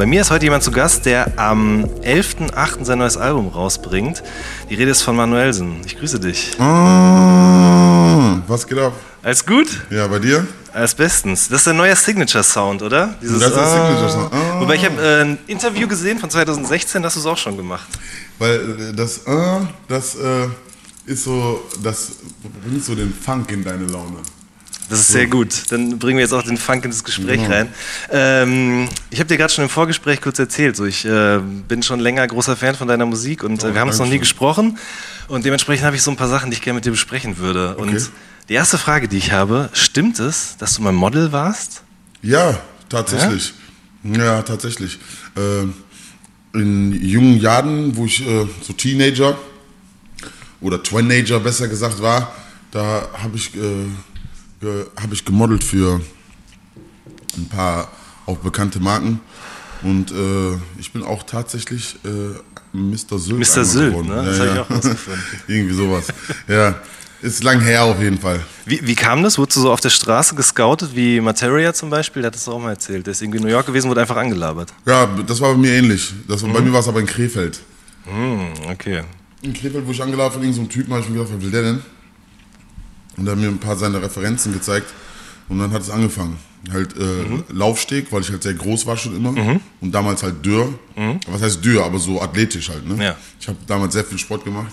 Bei mir ist heute jemand zu Gast, der am 11.08. sein neues Album rausbringt. Die Rede ist von Manuelsen. Ich grüße dich. Ah, was geht ab? Alles gut? Ja, bei dir? Alles bestens. Das ist der neue Signature Sound, oder? Dieses Das ist der Ah. Signature Sound. Ah. Wobei ich habe äh, ein Interview gesehen von 2016, das hast du es auch schon gemacht. Weil äh, das äh, das äh, ist so, das bringt so den Funk in deine Laune. Das ist sehr gut. Dann bringen wir jetzt auch den Funk ins Gespräch Genau. rein. Ähm, ich habe dir gerade schon im Vorgespräch kurz erzählt, so ich äh, bin schon länger großer Fan von deiner Musik und äh, wir haben uns noch nie gesprochen und dementsprechend habe ich so ein paar Sachen, die ich gerne mit dir besprechen würde. Okay. Und die erste Frage, die ich habe, stimmt es, dass du mal Model warst? Ja, tatsächlich. Ja, tatsächlich. Äh, in jungen Jahren, wo ich äh, so Teenager oder Teenager besser gesagt war, da habe ich, äh, ge, hab ich gemodelt für ein paar auch bekannte Marken. Und äh, ich bin auch tatsächlich äh, Mr. Sylt. Mr. Sylt, geworden. ne? Das Ja, habe ich auch rausgefunden. Irgendwie sowas. Ja, ist lang her auf jeden Fall. Wie, wie kam das? Wurdest du so auf der Straße gescoutet, wie Materia zum Beispiel? Der hat das auch mal erzählt. Der ist irgendwie in New York gewesen, wurde einfach angelabert. Ja, das war bei mir ähnlich. Das war, Bei mir war es aber in Krefeld. Hm, okay. In Krefeld, wo ich angelaufen bin, so ein Typ, habe ich mir gedacht, was will der denn? Und er hat mir ein paar seiner Referenzen gezeigt. Und dann hat es angefangen. Halt äh, Laufsteg, weil ich halt sehr groß war schon immer. Und damals halt dürr. Was heißt dürr, aber so athletisch halt. Ne? Ja. Ich habe damals sehr viel Sport gemacht.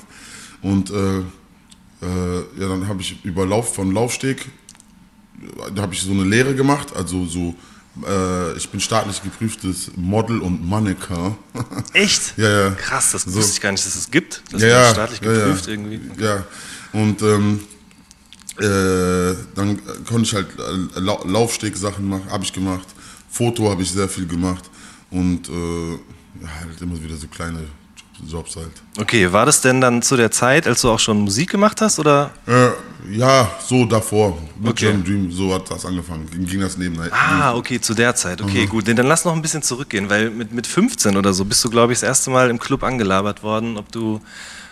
Und äh, äh, ja, dann habe ich über Lauf von Laufsteg, da habe ich so eine Lehre gemacht. Also so, äh, ich bin staatlich geprüftes Model und Mannequin. Echt? Ja, ja. Krass, das So. wusste ich gar nicht, dass es gibt. Das ja, ja, staatlich geprüft ja. irgendwie. Ja, und ähm, äh, dann konnte ich halt äh, Lau Laufsteg-Sachen machen, habe ich gemacht. Foto habe ich sehr viel gemacht und äh, halt immer wieder so kleine Jobs, halt. Okay, war das denn dann zu der Zeit, als du auch schon Musik gemacht hast oder? Äh, ja, so davor. Mit Okay. John Dream, so hat das angefangen. Ging, das neben. Ah, okay, zu der Zeit. Okay, Mhm. gut. Dann lass noch ein bisschen zurückgehen, weil mit, mit 15 oder so bist du, glaube ich, das erste Mal im Club angelabert worden, ob du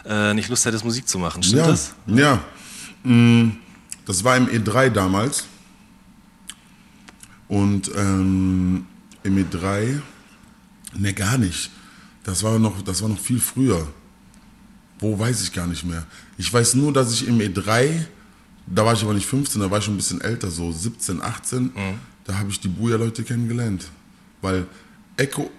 äh, nicht Lust hättest, Musik zu machen. Stimmt ja, das? Ja. Mm, Das war im E3 damals. Und ähm, im E3, ne, gar nicht. Das war, noch, das war noch viel früher. Wo weiß ich gar nicht mehr. Ich weiß nur, dass ich im E3, da war ich aber nicht 15, da war ich schon ein bisschen älter, so 17, 18, da habe ich die Buja-Leute kennengelernt. Weil Echo.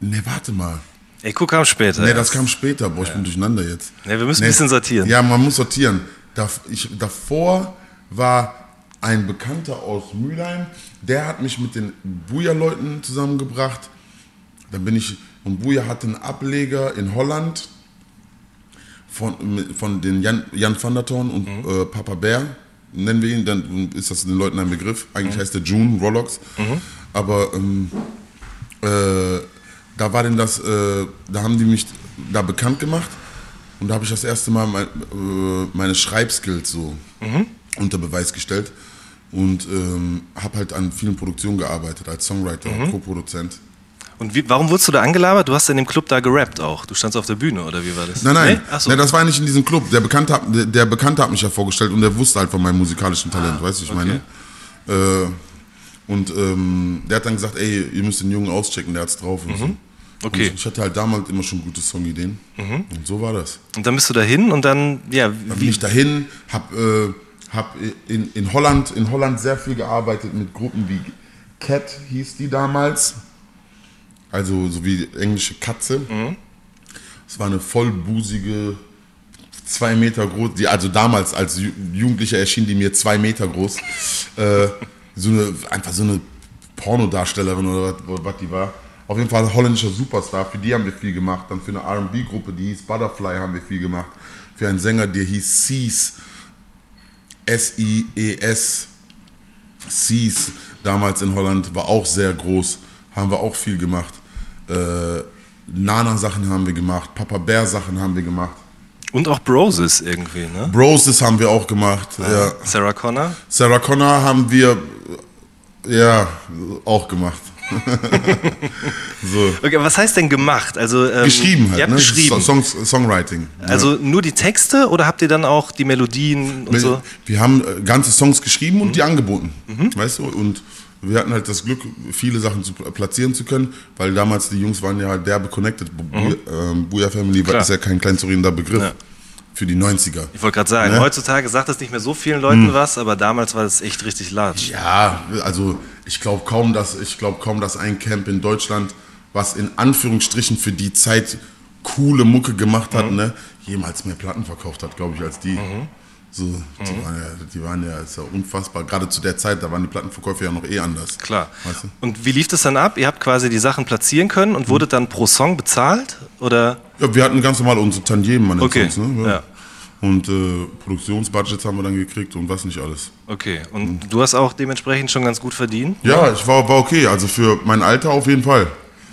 Ne, warte mal. Echo kam später. Ne, das kam später. Boah, ich bin durcheinander jetzt. Ja, wir müssen ein bisschen sortieren. Ja, man muss sortieren. Davor war ein Bekannter aus Mülheim, der hat mich mit den Buja-Leuten zusammengebracht. Dann bin ich, und Buja hatte einen Ableger in Holland von, von den Jan, Jan van der Toorn und äh, Papa Bär, nennen wir ihn, dann ist das den Leuten ein Begriff. Eigentlich heißt der June Rolox. Aber ähm, äh, da war denn das, äh, da haben die mich da bekannt gemacht und da habe ich das erste Mal mein, äh, meine Schreibskills so unter Beweis gestellt und ähm, habe halt an vielen Produktionen gearbeitet als Songwriter, Co-Produzent. Und wie, warum wurdest du da angelabert? Du hast in dem Club da gerappt auch. Du standst auf der Bühne, oder wie war das? Nein, nein, Nee? So. nein, das war nicht in diesem Club. Der Bekannte, hat, der, der Bekannte hat mich ja vorgestellt und der wusste halt von meinem musikalischen Talent, weißt du, ich meine. Äh, und ähm, der hat dann gesagt, ey, ihr müsst den Jungen auschecken, der hat's drauf. Und so. Mhm. Okay. Mhm. Und ich hatte halt damals immer schon gute Songideen. Und so war das. Und dann bist du dahin und dann, ja, Dann bin wie, ich dahin, hab, äh, hab in, in, Holland, in Holland sehr viel gearbeitet mit Gruppen wie Cat hieß die damals. Also so wie englische Katze. Es war eine vollbusige, zwei Meter groß, die, also damals als Ju- Jugendlicher erschien die mir zwei Meter groß. Äh, so eine, einfach so eine Pornodarstellerin oder was, was die war. Auf jeden Fall ein holländischer Superstar, für die haben wir viel gemacht. Dann für eine RB-Gruppe, die hieß Butterfly, haben wir viel gemacht. Für einen Sänger, der hieß Seas, S-I-E-S, Seas, damals in Holland, war auch sehr groß, haben wir auch viel gemacht. Äh, Nana-Sachen haben wir gemacht, Papa Bear-Sachen haben wir gemacht. Und auch Broses irgendwie, ne? Broses haben wir auch gemacht. Ja. Sarah Connor? Sarah Connor haben wir ja auch gemacht. so. Okay, was heißt denn gemacht? Also, ähm, Geschrieben halt, Ihr habt ne? geschrieben. Songs, Songwriting. Also nur die Texte oder habt ihr dann auch die Melodien und Wir, so? wir haben äh, ganze Songs geschrieben und Mhm. die angeboten. Weißt du? Und wir hatten halt das Glück, viele Sachen zu pl- platzieren zu können, weil damals die Jungs waren ja halt derbe connected. Bu ähm, Booyah Family Mhm. Klar. ist ja kein kleinzurierender Begriff Ja. Für die 90er. Ich wollte gerade sagen, Ne? heutzutage sagt das nicht mehr so vielen Leuten was, aber damals war das echt richtig large. Ja, also ich glaube kaum, dass ich glaube kaum, dass ein Camp in Deutschland, was in Anführungsstrichen für die Zeit coole Mucke gemacht Mhm. hat, ne, jemals mehr Platten verkauft hat, glaube ich, als die. So, Mhm. die, waren ja, die waren ja, ist ja unfassbar. Gerade zu der Zeit, da waren die Plattenverkäufe ja noch eh anders. Klar. Weißt du? Und wie lief das dann ab? Ihr habt quasi die Sachen platzieren können und wurdet dann pro Song bezahlt? Oder? Ja, wir hatten ganz normal unsere Tantiemen an den Okay, Songs, ne? ja. Und äh, Produktionsbudgets haben wir dann gekriegt und was nicht alles. Okay. Und du hast auch dementsprechend schon ganz gut verdient? Ja, ich war, war okay. Also für mein Alter auf jeden Fall.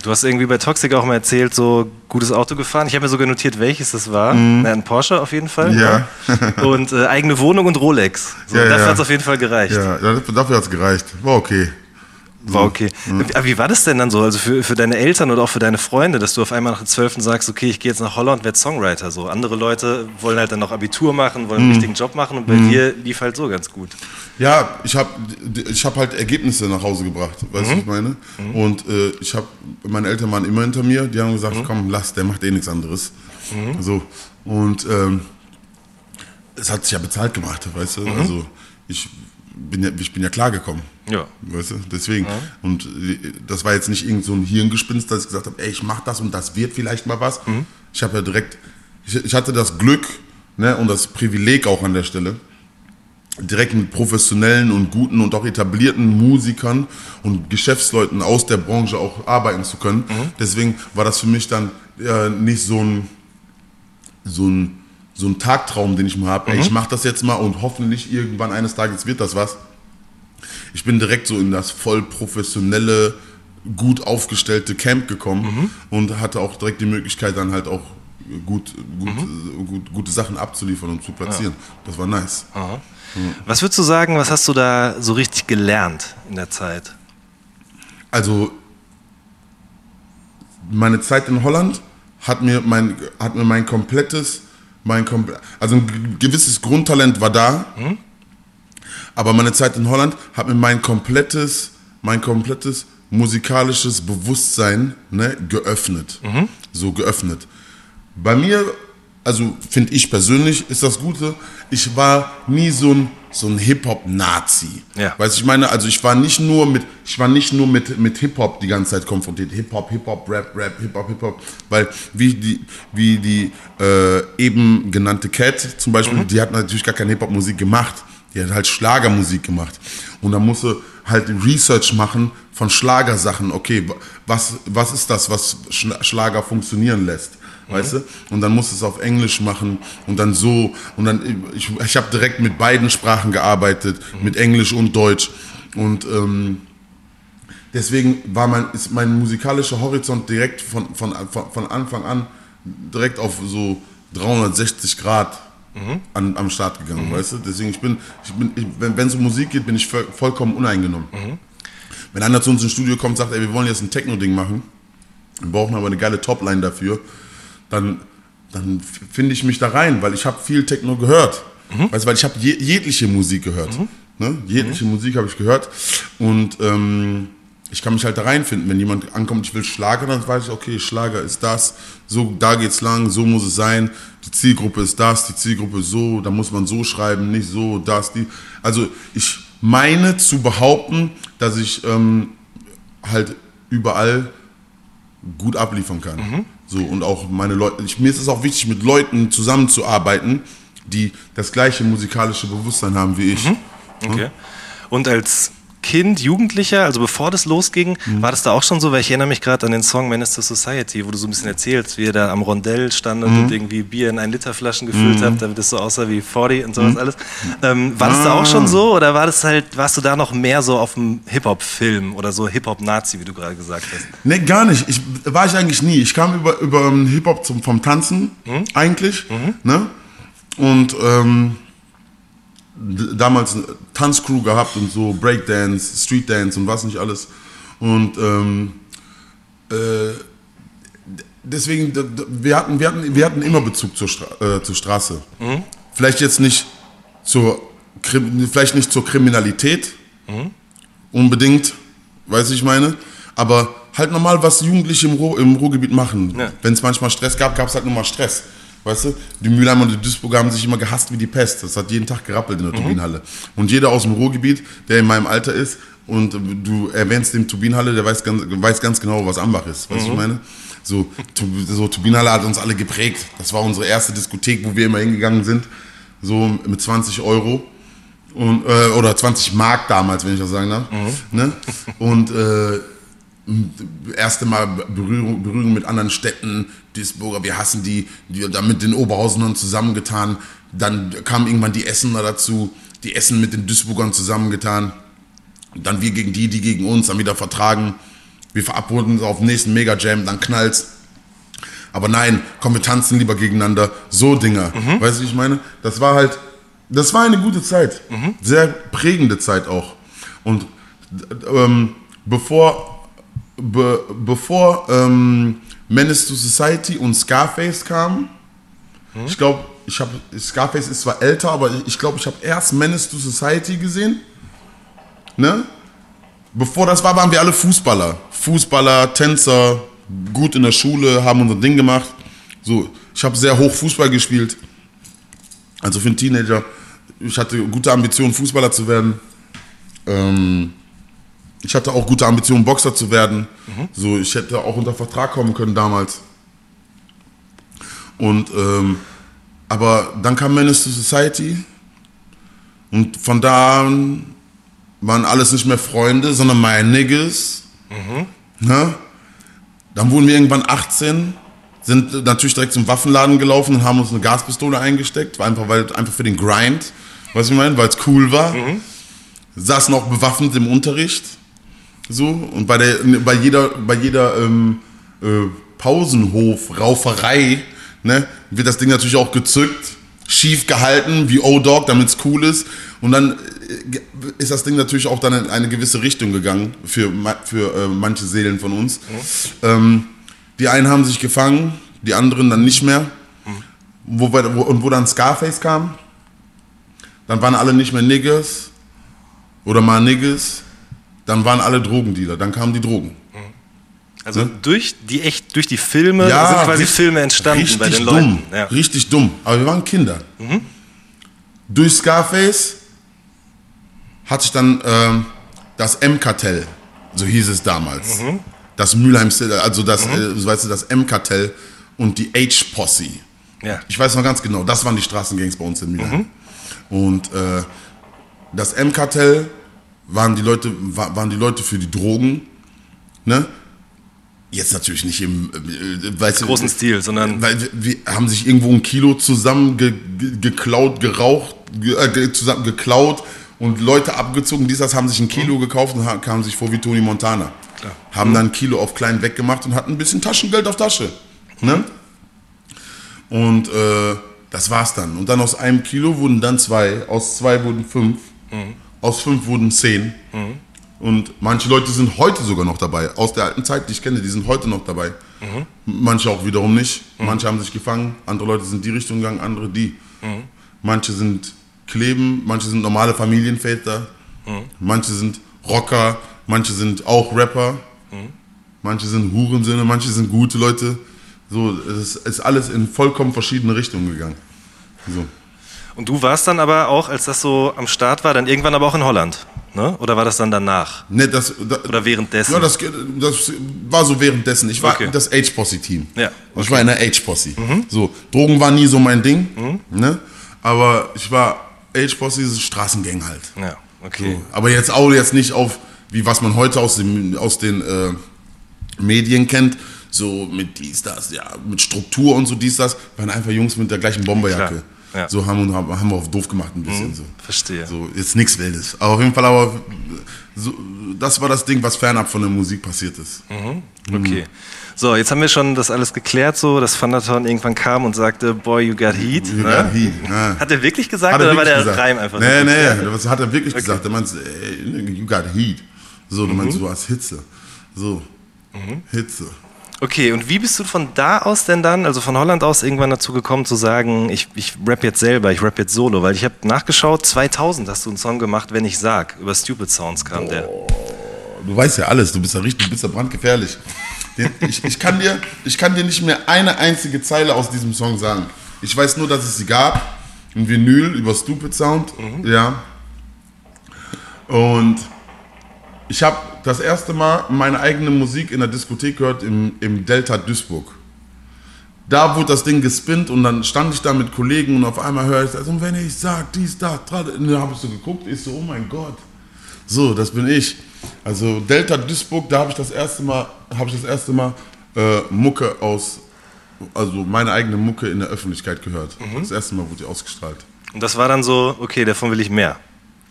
Du hast irgendwie bei Toxic auch mal erzählt, so gutes Auto gefahren. Ich habe mir sogar notiert, welches das war. Na, ein Porsche auf jeden Fall. Mhm. Ja. Und äh, eigene Wohnung und Rolex. So, Ja, dafür ja. hat es auf jeden Fall gereicht. Ja, dafür, dafür hat es gereicht. War okay. War okay. Aber wie war das denn dann so? Also für, für deine Eltern oder auch für deine Freunde, dass du auf einmal nach dem 12. sagst, okay, ich gehe jetzt nach Holland und werde Songwriter. So andere Leute wollen halt dann noch Abitur machen, wollen einen richtigen Job machen und bei dir lief halt so ganz gut. Ja, ich habe ich hab halt Ergebnisse nach Hause gebracht, weißt du, was ich meine? Und äh, ich habe, meine Eltern waren immer hinter mir, die haben gesagt, komm, lass, der macht eh nichts anderes. So, und ähm, es hat sich ja bezahlt gemacht, weißt du? Also ich bin ja, ich bin ja klargekommen. Ja. Weißt du, deswegen. Und äh, das war jetzt nicht irgend so ein Hirngespinst, dass ich gesagt habe, ey, ich mach das und das wird vielleicht mal was. Ich habe ja direkt, ich, ich hatte das Glück ne, und das Privileg auch an der Stelle, direkt mit professionellen und guten und auch etablierten Musikern und Geschäftsleuten aus der Branche auch arbeiten zu können. Deswegen war das für mich dann äh, nicht so ein, so ein so ein Tagtraum, den ich mal habe. Ey, ich mache das jetzt mal und hoffentlich irgendwann eines Tages wird das was. Ich bin direkt so in das voll professionelle, gut aufgestellte Camp gekommen und hatte auch direkt die Möglichkeit, dann halt auch gut, gut, äh, gut, gute Sachen abzuliefern und zu platzieren. Das war nice. Was würdest du sagen, was hast du da so richtig gelernt in der Zeit? Also meine Zeit in Holland hat mir mein, hat mir mein komplettes, mein komple also ein gewisses Grundtalent war da, aber meine Zeit in Holland hat mir mein komplettes, mein komplettes musikalisches Bewusstsein ne, geöffnet. So geöffnet. Bei mir, also finde ich persönlich, ist das Gute, ich war nie so ein, so ein Hip-Hop-Nazi. Ja. Weißt du, ich meine, also ich war nicht nur mit, ich war nicht nur mit, mit Hip-Hop die ganze Zeit konfrontiert. Hip-Hop, Hip-Hop, Rap, Rap, Hip-Hop, Hip-Hop. Weil wie die, wie die äh, eben genannte Cat zum Beispiel, die hat natürlich gar keine Hip-Hop-Musik gemacht. Die hat halt Schlagermusik gemacht. Und da musste halt Research machen von Schlagersachen. Okay, wa- was, was ist das, was Schla- Schlager funktionieren lässt? Weißt du? Und dann musste es auf Englisch machen und dann so. Und dann, ich, ich habe direkt mit beiden Sprachen gearbeitet, mit Englisch und Deutsch. Und ähm, deswegen war mein, ist mein musikalischer Horizont direkt von, von, von, von Anfang an direkt auf so 360 Grad an, am Start gegangen, weißt du? Deswegen, ich bin, ich bin ich, wenn es um Musik geht, bin ich voll, vollkommen uneingenommen. Wenn einer zu uns ins Studio kommt und sagt, ey, wir wollen jetzt ein Techno-Ding machen, wir brauchen aber eine geile Topline dafür, dann, dann finde ich mich da rein, weil ich habe viel Techno gehört. Weißt du, weil ich habe je, jegliche Musik gehört. Ne? Jegliche Musik habe ich gehört. Und ähm, ich kann mich halt da reinfinden. Wenn jemand ankommt, ich will Schlager, dann weiß ich, okay, Schlager ist das, so, da geht's lang, so muss es sein. Die Zielgruppe ist das, die Zielgruppe ist so, da muss man so schreiben, nicht so, das, die. Also ich meine zu behaupten, dass ich ähm, halt überall gut abliefern kann. So, und auch meine Leute, ich, mir ist es auch wichtig, mit Leuten zusammenzuarbeiten, die das gleiche musikalische Bewusstsein haben wie ich. Okay. Und als Kind, Jugendlicher, also bevor das losging, war das da auch schon so? Weil ich erinnere mich gerade an den Song Menace to Society, wo du so ein bisschen erzählst, wie ihr da am Rondell standet und irgendwie Bier in ein Liter Flaschen gefüllt habt, damit es so aussah wie 40 und sowas alles. Ähm, war das da auch schon so oder war das halt, warst du da noch mehr so auf dem Hip-Hop-Film oder so Hip-Hop-Nazi, wie du gerade gesagt hast? Ne, gar nicht. Ich, war ich eigentlich nie. Ich kam über, über Hip-Hop zum- vom Tanzen, eigentlich. Ne? Und ähm, damals Tanzcrew gehabt und so, Breakdance, Streetdance und was nicht alles. Und ähm, äh, deswegen, wir hatten, wir, hatten, wir hatten immer Bezug zur, Stra äh, zur Straße. Vielleicht jetzt nicht zur, vielleicht nicht zur Kriminalität, unbedingt, weiß ich meine. Aber halt normal, was Jugendliche im, Ruhr, im Ruhrgebiet machen. Ja. Wenn es manchmal Stress gab, gab es halt nur mal Stress. Weißt du, die Mülheimer und die Duisburger haben sich immer gehasst wie die Pest. Das hat jeden Tag gerappelt in der Turbinenhalle. Und jeder aus dem Ruhrgebiet, der in meinem Alter ist, und du erwähnst den Turbinenhalle, der weiß ganz, weiß ganz genau, was Ambach ist. Weißt du, was ich meine? So, so Turbinenhalle hat uns alle geprägt. Das war unsere erste Diskothek, wo wir immer hingegangen sind. So mit 20 Euro. Und, äh, oder 20 Mark damals, wenn ich das sagen darf. Ne? Und äh, erste Mal Berührung, Berührung mit anderen Städten, Duisburger, wir hassen die, die da mit den Oberhausenern zusammengetan. Dann kamen irgendwann die Essener dazu, die Essen mit den Duisburgern zusammengetan. Dann wir gegen die, die gegen uns, dann wieder vertragen. Wir verabreden uns auf den nächsten Mega Jam, dann knallt's. Aber nein, komm, wir tanzen lieber gegeneinander. So Dinger. Weißt du, wie ich meine? Das war halt, das war eine gute Zeit. Sehr prägende Zeit auch. Und ähm, bevor, be, bevor ähm, Menace to Society und Scarface kamen, ich glaube, ich habe Scarface ist zwar älter, aber ich glaube, ich habe erst Menace to Society gesehen. Ne? Bevor das war, waren wir alle Fußballer. Fußballer, Tänzer, gut in der Schule, haben unser Ding gemacht. So, ich habe sehr hoch Fußball gespielt. Also für einen Teenager. Ich hatte gute Ambitionen, Fußballer zu werden. Ähm, ich hatte auch gute Ambitionen, Boxer zu werden. So, ich hätte auch unter Vertrag kommen können damals. Und ähm, aber dann kam Menace to Society und von da an waren alles nicht mehr Freunde, sondern meine Niggas. Ne? Dann wurden wir irgendwann 18, sind natürlich direkt zum Waffenladen gelaufen und haben uns eine Gaspistole eingesteckt, war einfach, weil, einfach für den Grind, was ich meine, weil es cool war. Saßen auch bewaffnet im Unterricht. So, und bei, der, bei jeder, bei jeder ähm, äh, Pausenhof-Rauferei ne, wird das Ding natürlich auch gezückt, schief gehalten, wie O-Dog, damit es cool ist. Und dann äh, ist das Ding natürlich auch dann in eine gewisse Richtung gegangen für, für äh, manche Seelen von uns. Ähm, die einen haben sich gefangen, die anderen dann nicht mehr. Wo, wir- wo, und wo dann Scarface kam, dann waren alle nicht mehr Niggas oder mal Niggas, dann waren alle Drogendealer, dann kamen die Drogen. Also Ne? durch die echt, durch die Filme sind quasi richtig- Filme entstanden bei den dumm, Leuten. Ja. Richtig dumm. Aber wir waren Kinder. Mhm. Durch Scarface hat sich dann ähm, das M-Kartell, so hieß es damals, Mhm. das Mülheim, also das, äh, weißt du, das M-Kartell und die H-Posse. Ja. Ich weiß noch ganz genau, das waren die Straßengangs bei uns in Mülheim. Und äh, das M-Kartell waren die Leute, wa- waren die Leute für die Drogen, ne? Jetzt natürlich nicht im äh, weißt du, Großen Stil, sondern weil wir, haben sich irgendwo ein Kilo zusammen ge, ge, geklaut, geraucht, ge, äh, zusammen geklaut und Leute abgezogen. Das haben sich ein Kilo gekauft und kamen sich vor wie Tony Montana. Klar. Haben dann ein Kilo auf klein weggemacht und hatten ein bisschen Taschengeld auf Tasche. Ne? Und äh, das war's dann. Und dann aus einem Kilo wurden dann zwei, aus zwei wurden fünf, aus fünf wurden zehn. Und manche Leute sind heute sogar noch dabei. Aus der alten Zeit, die ich kenne, die sind heute noch dabei. Manche auch wiederum nicht. Manche haben sich gefangen, andere Leute sind die Richtung gegangen, andere die. Manche sind kleben, manche sind normale Familienväter, manche sind Rocker, manche sind auch Rapper, manche sind Hurensöhne, manche sind gute Leute. So, es ist alles in vollkommen verschiedene Richtungen gegangen. So. Und du warst dann aber auch, als das so am Start war, dann irgendwann aber auch in Holland. Ne? Oder war das dann danach? Ne, das, da, Oder währenddessen? Ja, das, das war so währenddessen. Ich war Okay. das H-Posse-Team. Ja, Ich war in der H-Posse. So, Drogen war nie so mein Ding. Ne? Aber ich war ist Straßengang halt. Ja. okay. So. Aber jetzt auch jetzt nicht auf, wie was man heute aus, dem, aus den äh, Medien kennt, so mit dies, das, ja, mit Struktur und so dies, das, waren einfach Jungs mit der gleichen Bomberjacke. Klar, ja. So haben, haben, haben wir auf doof gemacht ein bisschen. so. Verstehe. So, jetzt nichts Wildes. Aber auf jeden Fall, aber so, das war das Ding, was fernab von der Musik passiert ist. Okay. So, jetzt haben wir schon das alles geklärt, so, dass Thunderton irgendwann kam und sagte, Boy, you got heat. You ne? got heat, ja. Hat er wirklich gesagt er oder war wirklich der gesagt. Reim einfach Nee, so? nee, das hat er wirklich gesagt. Er meinte, ey, you got heat. So, du Mhm. meinst, du hast Hitze. So, Hitze. Okay, und wie bist du von da aus denn dann, also von Holland aus, irgendwann dazu gekommen zu sagen, ich, ich rap jetzt selber, ich rap jetzt solo? Weil ich habe nachgeschaut, 2000 hast du einen Song gemacht, wenn ich sag, über Stupid Sounds kam der. Du weißt ja alles, du bist ja richtig, du bist ja brandgefährlich. Ich, ich, kann dir, ich kann dir nicht mehr eine einzige Zeile aus diesem Song sagen. Ich weiß nur, dass es sie gab. Ein Vinyl über Stupid Sound. Ja. Und ich habe das erste Mal meine eigene Musik in der Diskothek gehört im, im Delta Duisburg. Da wurde das Ding gespinnt und dann stand ich da mit Kollegen und auf einmal höre ich das. Und wenn ich sag dies, das, und dann habe ich so geguckt, ich so, oh mein Gott. So, das bin ich. Also Delta Duisburg, da habe ich das erste Mal, habe ich das erste Mal äh, Mucke aus, also meine eigene Mucke in der Öffentlichkeit gehört. Das erste Mal wurde die ausgestrahlt. Und das war dann so, okay, davon will ich mehr.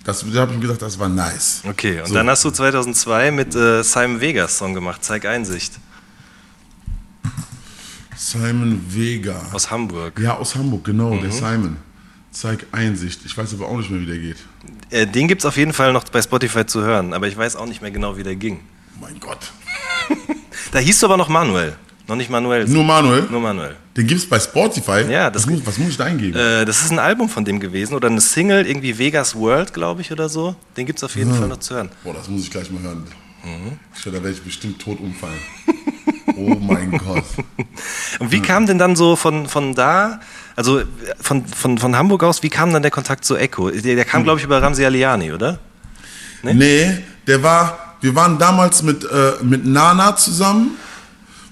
Das da habe ich mir gesagt, das war nice. Okay, und So. dann hast du 2002 mit äh, Simon Vegas Song gemacht, Zeig Einsicht, Simon Vega. aus Hamburg. Ja, aus Hamburg, genau, Mhm. der Simon. Zeig Einsicht. Ich weiß aber auch nicht mehr, wie der geht. Äh, den gibt es auf jeden Fall noch bei Spotify zu hören, aber ich weiß auch nicht mehr genau, wie der ging. Mein Gott. Da hieß du aber noch Manuel, noch nicht Manuel. Nur Manuel? Nur Manuel. Den gibt es bei Spotify? Ja, das was, muss, was muss ich da eingeben? Äh, das ist ein Album von dem gewesen oder eine Single, irgendwie Vegas World, glaube ich, oder so. Den gibt es auf jeden Fall noch zu hören. Boah, das muss ich gleich mal hören. Mhm. Ich glaube, da werde ich bestimmt tot umfallen. oh mein Gott. Und wie kam denn dann so von, von da, also von, von, von Hamburg aus, wie kam dann der Kontakt zu Echo? Der, der kam, glaube ich, über Ramsi Aliani, oder? Ne? Nee, der war, wir waren damals mit, äh, mit Nana zusammen.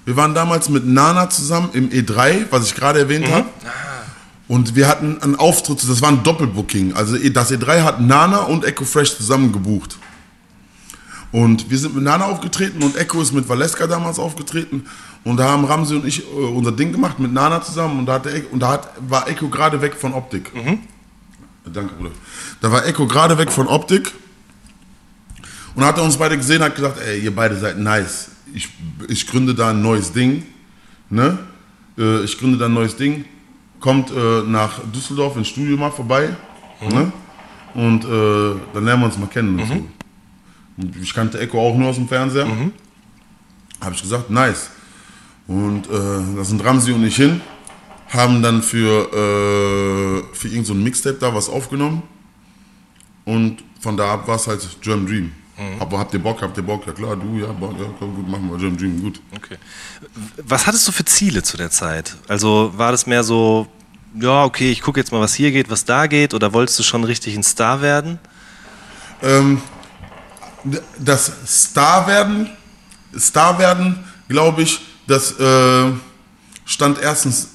Wir waren damals mit Nana zusammen im E3, was ich gerade erwähnt habe. Und wir hatten einen Auftritt, das war ein Doppelbooking. Also das E3 hat Nana und Echo Fresh zusammen gebucht. Und wir sind mit Nana aufgetreten und Echo ist mit Valeska damals aufgetreten. Und da haben Ramsi und ich äh, unser Ding gemacht mit Nana zusammen. Und da, hat der Echo, und da hat, war Echo gerade weg von Optik. Danke, Bruder. Da war Echo gerade weg von Optik. Und hat er uns beide gesehen hat gesagt, ey, ihr beide seid nice. Ich, ich gründe da ein neues Ding. Ne? Äh, Ich gründe da ein neues Ding. Kommt äh, nach Düsseldorf ins Studio mal vorbei. Ne? Und äh, dann lernen wir uns mal kennen. Und so. Ich kannte Echo auch nur aus dem Fernseher. Habe ich gesagt, nice. Und äh, da sind Ramsi und ich hin. Haben dann für, äh, für irgendein so Mixtape da was aufgenommen. Und von da ab war es halt German Dream. Aber habt ihr Bock, habt ihr Bock? Ja klar, du, ja, Bock, ja komm, gut, machen wir German Dream, gut. Okay. Was hattest du für Ziele zu der Zeit? Also war das mehr so, ja, okay, ich gucke jetzt mal, was hier geht, was da geht, oder wolltest du schon richtig ein Star werden? Ähm, das Star werden, Star werden, glaube ich, das äh, stand erstens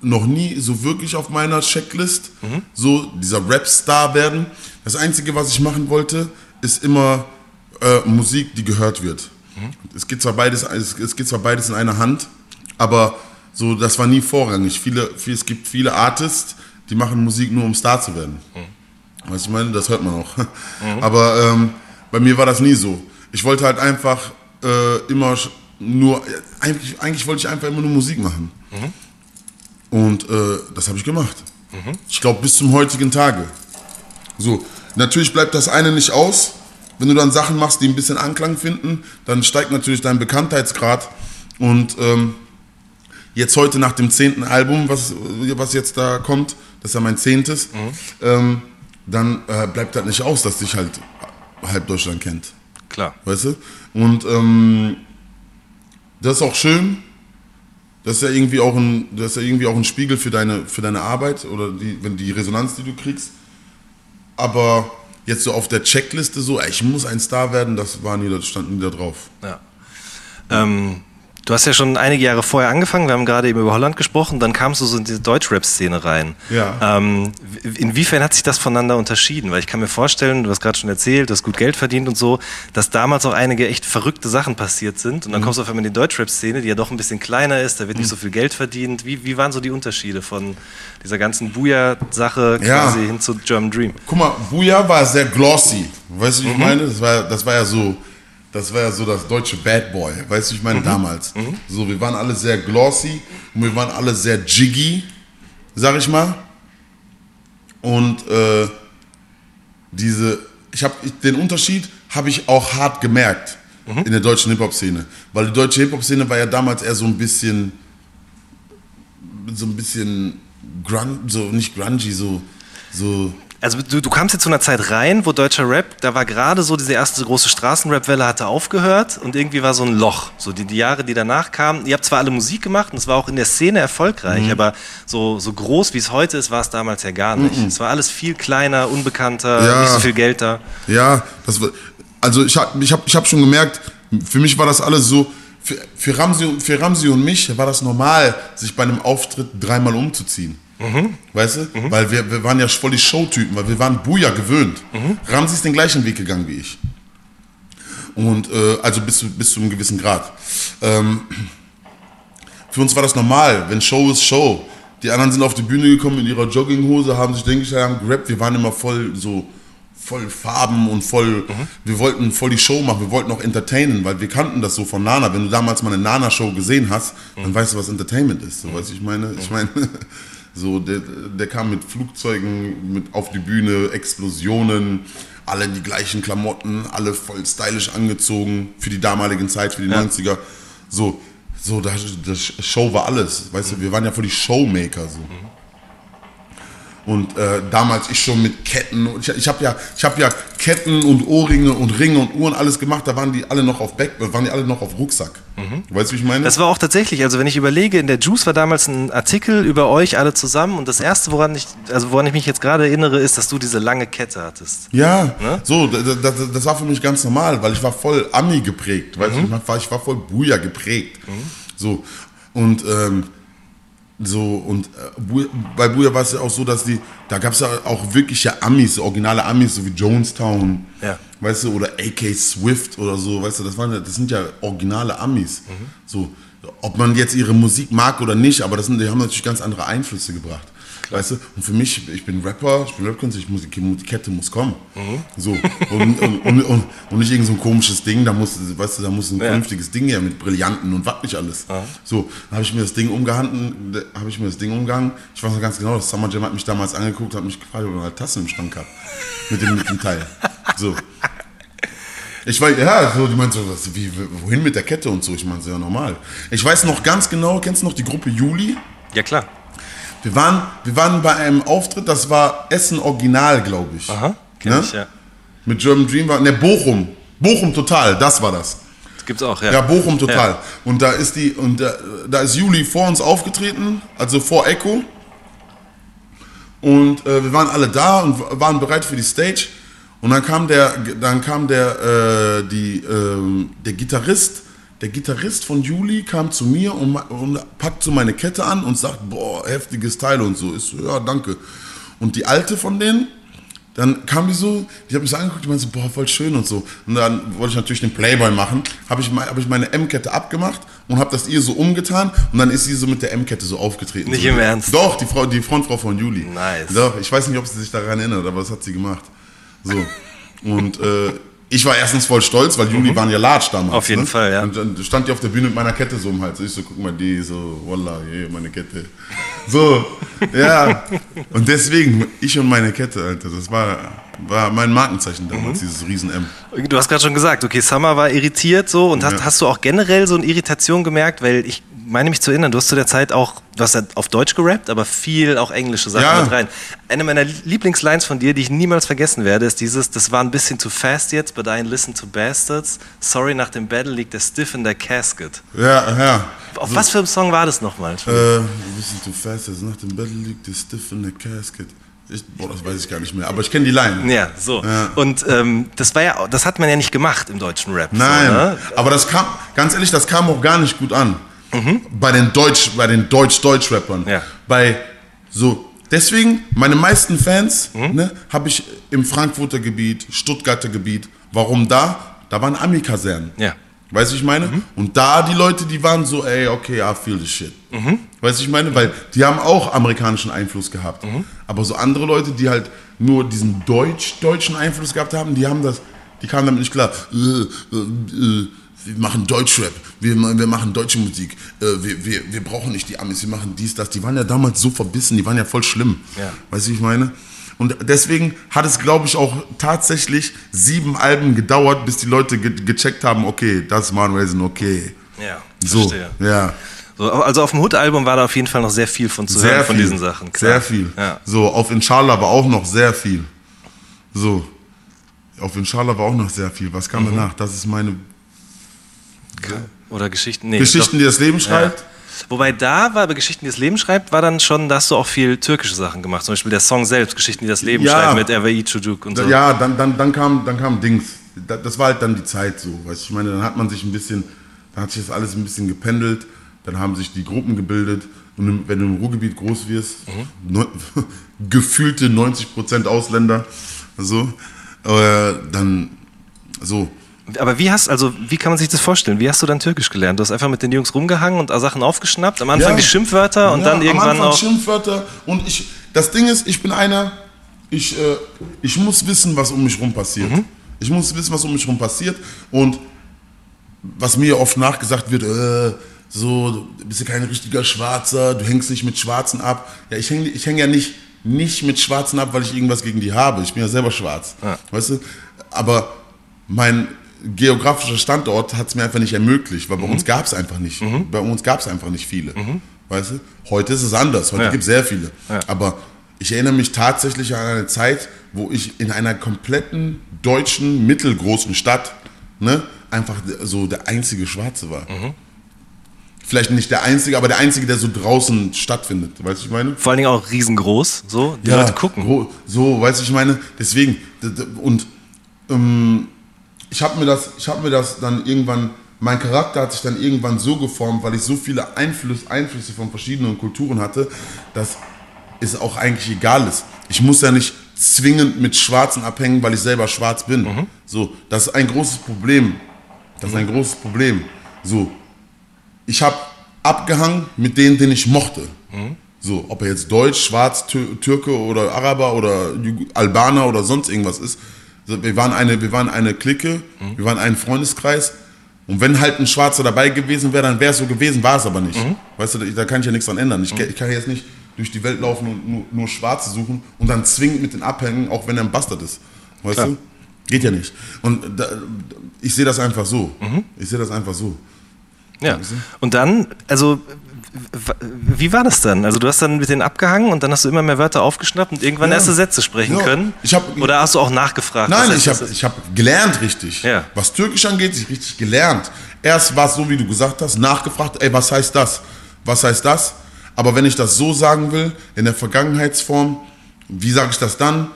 noch nie so wirklich auf meiner Checklist. So dieser Rap-Star werden. Das Einzige, was ich machen wollte, ist immer äh, Musik, die gehört wird. Es, geht zwar beides, es, es geht zwar beides in einer Hand, aber so, das war nie vorrangig. Viele, viel, es gibt viele Artists, die machen Musik nur, um Star zu werden. Weißt du, ich meine, das hört man auch. Aber ähm, bei mir war das nie so. Ich wollte halt einfach äh, immer nur, eigentlich, eigentlich wollte ich einfach immer nur Musik machen. Und äh, das habe ich gemacht. Ich glaube, bis zum heutigen Tage. So, natürlich bleibt das eine nicht aus. Wenn du dann Sachen machst, die ein bisschen Anklang finden, dann steigt natürlich dein Bekanntheitsgrad. Und ähm, jetzt heute nach dem zehnten Album, was, was jetzt da kommt, das ist ja mein zehntes, ähm, dann äh, bleibt das nicht aus, dass dich halt halb Deutschland kennt. Klar. Weißt du? Und ähm, das ist auch schön. Das ist ja irgendwie auch ein, das ist ja irgendwie auch ein Spiegel für deine, für deine Arbeit oder die, wenn die Resonanz, die du kriegst. Aber jetzt so auf der checkliste so, ich muss ein Star werden, das war nie, stand nie da drauf. Ja. Ähm, Du hast ja schon einige Jahre vorher angefangen, wir haben gerade eben über Holland gesprochen, dann kamst du so in diese Deutschrap-Szene rein. Ja. Ähm, inwiefern hat sich das voneinander unterschieden? Weil ich kann mir vorstellen, du hast gerade schon erzählt, du hast gut Geld verdient und so, dass damals auch einige echt verrückte Sachen passiert sind. Und dann Mhm. kommst du auf einmal in die Deutschrap-Szene, die ja doch ein bisschen kleiner ist, da wird nicht so viel Geld verdient. Wie, wie waren so die Unterschiede von dieser ganzen Booyah-Sache Ja. quasi hin zu German Dream? Guck mal, Buja war sehr glossy. Weißt du, wie ich Mhm. meine? Das war, das war ja so, das war ja so das deutsche Bad Boy. Weißt du, ich Mhm. meine damals. So, wir waren alle sehr glossy und wir waren alle sehr jiggy, sag ich mal. Und äh, diese, ich habe den Unterschied habe ich auch hart gemerkt Mhm. in der deutschen Hip Hop Szene, weil die deutsche Hip Hop Szene war ja damals eher so ein bisschen, so ein bisschen grun, so nicht grungy, so so Also du, du kamst jetzt zu einer Zeit rein, wo deutscher Rap, da war gerade so diese erste große Straßenrap-Welle hatte aufgehört und irgendwie war so ein Loch. So die, die Jahre, die danach kamen. Ihr habt zwar alle Musik gemacht und es war auch in der Szene erfolgreich, Mhm. aber so, so groß wie es heute ist, war es damals ja gar nicht. Es war alles viel kleiner, unbekannter, Ja. nicht so viel Geld da. Ja, das war, also ich habe ich hab, ich hab schon gemerkt, für mich war das alles so, für, für, Ramsi, für Ramsi und mich war das normal, sich bei einem Auftritt dreimal umzuziehen. Weißt du? Weil wir, wir waren ja voll die Showtypen, weil wir waren Buja gewöhnt. Ramsi ist den gleichen Weg gegangen wie ich. Und äh, also bis, zu- bis zu einem gewissen Grad. Ähm, für uns war das normal, wenn Show ist Show. Die anderen sind auf die Bühne gekommen in ihrer Jogginghose, haben sich denke ich, haben gerappt. Wir waren immer voll so voll Farben und voll, wir wollten voll die Show machen, wir wollten auch entertainen, weil wir kannten das so von Nana. Wenn du damals mal eine Nana-Show gesehen hast, dann weißt du, was Entertainment ist. So, weißt du, ich meine, ich meine, so, der, der kam mit Flugzeugen mit auf die Bühne, Explosionen, alle in die gleichen Klamotten, alle voll stylisch angezogen für die damaligen Zeit, für die 90er. So, so, das, das Show war alles. Weißt du, wir waren ja voll die Showmaker so. Und äh, damals ich schon mit Ketten, und ich, ich habe ja, ich habe ja Ketten und Ohrringe und Ringe und Uhren alles gemacht. Da waren die alle noch auf Back, waren die alle noch auf Rucksack. Weißt du, wie ich meine? Das war auch tatsächlich, also wenn ich überlege, in der Juice war damals ein Artikel über euch alle zusammen und das erste, woran ich, also woran ich mich jetzt gerade erinnere, ist, dass du diese lange Kette hattest. Ja, Ne? so, das, das, das war für mich ganz normal, weil ich war voll Ami geprägt, weißt du, ich war, ich war voll Buja geprägt. So, und ähm, so, und äh, bei Buja war es ja auch so, dass die, da gab es ja auch wirkliche Amis, originale Amis, so wie Jonestown, Ja. weißt du, oder AK Swift oder so, weißt du, das, waren, ja- das sind ja originale Amis. So, ob man jetzt ihre Musik mag oder nicht, aber das sind, die haben natürlich ganz andere Einflüsse gebracht. Weißt du? Und für mich, ich bin Rapper, ich bin Rapkünstler, ich muss, die Kette muss kommen. So. Und, und, und, und, und nicht irgend so ein komisches Ding, da muss, weißt du, da muss ein Ja. vernünftiges Ding her mit Brillanten und was nicht alles. So, dann habe ich mir das Ding umgehangen, habe ich mir das Ding umgegangen. Ich weiß noch ganz genau, das Summer Jam hat mich damals angeguckt, hat mich gefragt, ob ich eine Tasse im Schrank habe. Mit dem, mit dem Teil. So. Ich weiß, ja, so, die meint so, was, wie, wohin mit der Kette und so. Ich meine, ja normal. Ich weiß noch ganz genau, kennst du noch die Gruppe Juli? Ja klar. Wir waren, wir waren bei einem Auftritt, das war Essen Original, glaube ich. Aha, kenn Ne? ich, ja. Mit German Dream war, ne, Bochum. Bochum total, das war das. Das gibt's auch, ja. Ja, Bochum total. Ja. Und da ist die, und da, da ist Juli vor uns aufgetreten, also vor Echo. Und äh, wir waren alle da und waren bereit für die Stage. Und dann kam der, dann kam der, äh, die, ähm, der Gitarrist, der Gitarrist von Juli kam zu mir und, und packt so meine Kette an und sagt, boah, heftiges Teil und so. Ich so, ja, danke. Und die alte von denen, dann kam die so, die hat mich so angeguckt, die meinte so, boah, voll schön und so. Und dann wollte ich natürlich den Playboy machen, habe ich, hab ich meine M-Kette abgemacht und habe das ihr so umgetan und dann ist sie so mit der M-Kette so aufgetreten. Nicht so. im Ernst? Doch, die, Frau, die Frontfrau von Juli. Nice. Doch, ich weiß nicht, ob sie sich daran erinnert, aber das hat sie gemacht. So. Und äh, ich war erstens voll stolz, weil Juli waren ja large damals. Mhm. Auf jeden ne? Fall, ja. Und dann stand die auf der Bühne mit meiner Kette so um Hals. Ich so, guck mal, die so, wallah, yeah, meine Kette. So, ja. Und deswegen, ich und meine Kette, Alter, das war, war mein Markenzeichen Mhm. damals, dieses Riesen-M. Du hast gerade schon gesagt, okay, Summer war irritiert so und hast, Ja. hast du auch generell so eine Irritation gemerkt, weil ich meine mich zu erinnern, du hast zu der Zeit auch, du hast ja auf Deutsch gerappt, aber viel auch englische Sachen Ja. mit rein. Eine meiner Lieblingslines von dir, die ich niemals vergessen werde, ist dieses, das war ein bisschen zu fast jetzt, but I listen to bastards. Sorry, nach dem Battle liegt der Stiff in der Casket. Ja, ja. Auf was für ein Song war das nochmal? Äh, ein bisschen too fast, also nach dem Battle liegt der Stiff in der Casket. Ich, boah, das weiß ich gar nicht mehr, aber ich kenne die Line. Ja, so. Ja. Und ähm, das war ja, das hat man ja nicht gemacht im deutschen Rap. Nein, So, ne? aber das kam, ganz ehrlich, das kam auch gar nicht gut an. Mhm. Bei den Deutsch, bei den Deutsch-Deutsch-Rappern. Ja. Bei so, deswegen, meine meisten Fans Mhm. ne, habe ich im Frankfurter Gebiet, Stuttgarter Gebiet. Warum da? Da waren Ami-Kasernen. Ja. Weißt du, ich meine? Und da die Leute, die waren so, ey, okay, I feel the shit. Weißt du, ich meine? Weil die haben auch amerikanischen Einfluss gehabt. Aber so andere Leute, die halt nur diesen deutsch-deutschen Einfluss gehabt haben, die haben das, die kamen damit nicht klar. Äh, äh, äh, wir machen Deutschrap, wir, wir machen deutsche Musik, äh, wir, wir, wir brauchen nicht die Amis, wir machen dies, das. Die waren ja damals so verbissen, die waren ja voll schlimm. Ja. Weißt du, wie ich meine? Und deswegen hat es, glaube ich, auch tatsächlich sieben Alben gedauert, bis die Leute ge gecheckt haben, okay, das ist Manuelsen, okay. Ja, So, verstehe. ja. So, also auf dem Hood-Album war da auf jeden Fall noch sehr viel von zu Sehr hören von viel. diesen Sachen. klar. Sehr viel. Ja. So, auf Inshallah war auch noch sehr viel. So. Auf Inshallah war auch noch sehr viel. Was kam Mhm. danach? Das ist meine Oder Geschichten. Nee, Geschichten, doch. die das Leben schreibt. Ja. Wobei da war bei Geschichten, die das Leben schreibt, war dann schon, da hast du auch viel türkische Sachen gemacht. Zum Beispiel der Song selbst, Geschichten, die das Leben Ja. schreibt, mit RWI Çocuk und so. Ja, dann, dann, dann, kam, dann kam Dings. Da- Das war halt dann die Zeit so. Weißt du, ich meine, dann hat man sich ein bisschen, dann hat sich das alles ein bisschen gependelt. Dann haben sich die Gruppen gebildet. Und wenn du im Ruhrgebiet groß wirst, Mhm. neu- gefühlte 90% Ausländer, so, äh, dann so. Aber wie hast, also wie kann man sich das vorstellen? Wie hast du dann Türkisch gelernt? Du hast einfach mit den Jungs rumgehangen und Sachen aufgeschnappt. Am Anfang Ja. die Schimpfwörter und Ja, dann irgendwann am Anfang auch. Schimpfwörter und ich. Das Ding ist, ich bin einer. Ich, äh, ich muss wissen, was um mich rum passiert. Mhm. Ich muss wissen, was um mich rum passiert und was mir oft nachgesagt wird, äh, so, du bist ja kein richtiger Schwarzer, du hängst nicht mit Schwarzen ab. Ja, ich hänge ich häng ja nicht, nicht mit Schwarzen ab, weil ich irgendwas gegen die habe. Ich bin ja selber schwarz. Ja. Weißt du? Aber mein geografischer Standort hat es mir einfach nicht ermöglicht, weil bei Mhm. uns gab es einfach nicht. Bei uns gab es einfach nicht viele. Weißt du? Heute ist es anders. Heute Ja. gibt es sehr viele. Ja. Aber ich erinnere mich tatsächlich an eine Zeit, wo ich in einer kompletten deutschen, mittelgroßen Stadt ne, einfach so der einzige Schwarze war. Mhm. Vielleicht nicht der einzige, aber der einzige, der so draußen stattfindet. Weißt du, ich meine? Vor allen Dingen auch riesengroß. So, die Leute gucken. So, weißt du, ich meine, deswegen, und ähm, ich habe mir, das- ich hab mir das dann irgendwann, mein Charakter hat sich dann irgendwann so geformt, weil ich so viele Einfluss, Einflüsse von verschiedenen Kulturen hatte, dass es auch eigentlich egal ist. Ich muss ja nicht zwingend mit Schwarzen abhängen, weil ich selber schwarz bin. Mhm. So, das ist ein großes Problem. Das ist ein großes Problem. So, ich habe abgehangen mit denen, den ich mochte. So, ob er jetzt Deutsch, Schwarz, Tür Türke oder Araber oder Albaner oder sonst irgendwas ist. Wir, waren eine, wir waren eine Clique, wir waren ein Freundeskreis. Und wenn halt ein Schwarzer dabei gewesen wäre, dann wäre es so gewesen, war es aber nicht. Weißt du, da kann ich ja nichts dran ändern. Ich, ich kann jetzt nicht durch die Welt laufen und nur, nur Schwarze suchen und dann zwingend mit den abhängen, auch wenn er ein Bastard ist. Weißt Klar. du? Geht ja nicht. Und da, ich sehe das einfach so. Ich sehe das einfach so. Ja. Und dann, also, wie war das dann? Also, du hast dann mit denen abgehangen und dann hast du immer mehr Wörter aufgeschnappt und irgendwann Ja. erste Sätze sprechen Ja. können? Ich hab- Oder hast du auch nachgefragt? Nein, ich habe hab gelernt richtig. Ja. Was Türkisch angeht, ich richtig gelernt. Erst war es so, wie du gesagt hast, nachgefragt, ey, was heißt das? Was heißt das? Aber wenn ich das so sagen will, in der Vergangenheitsform, wie sage ich das dann?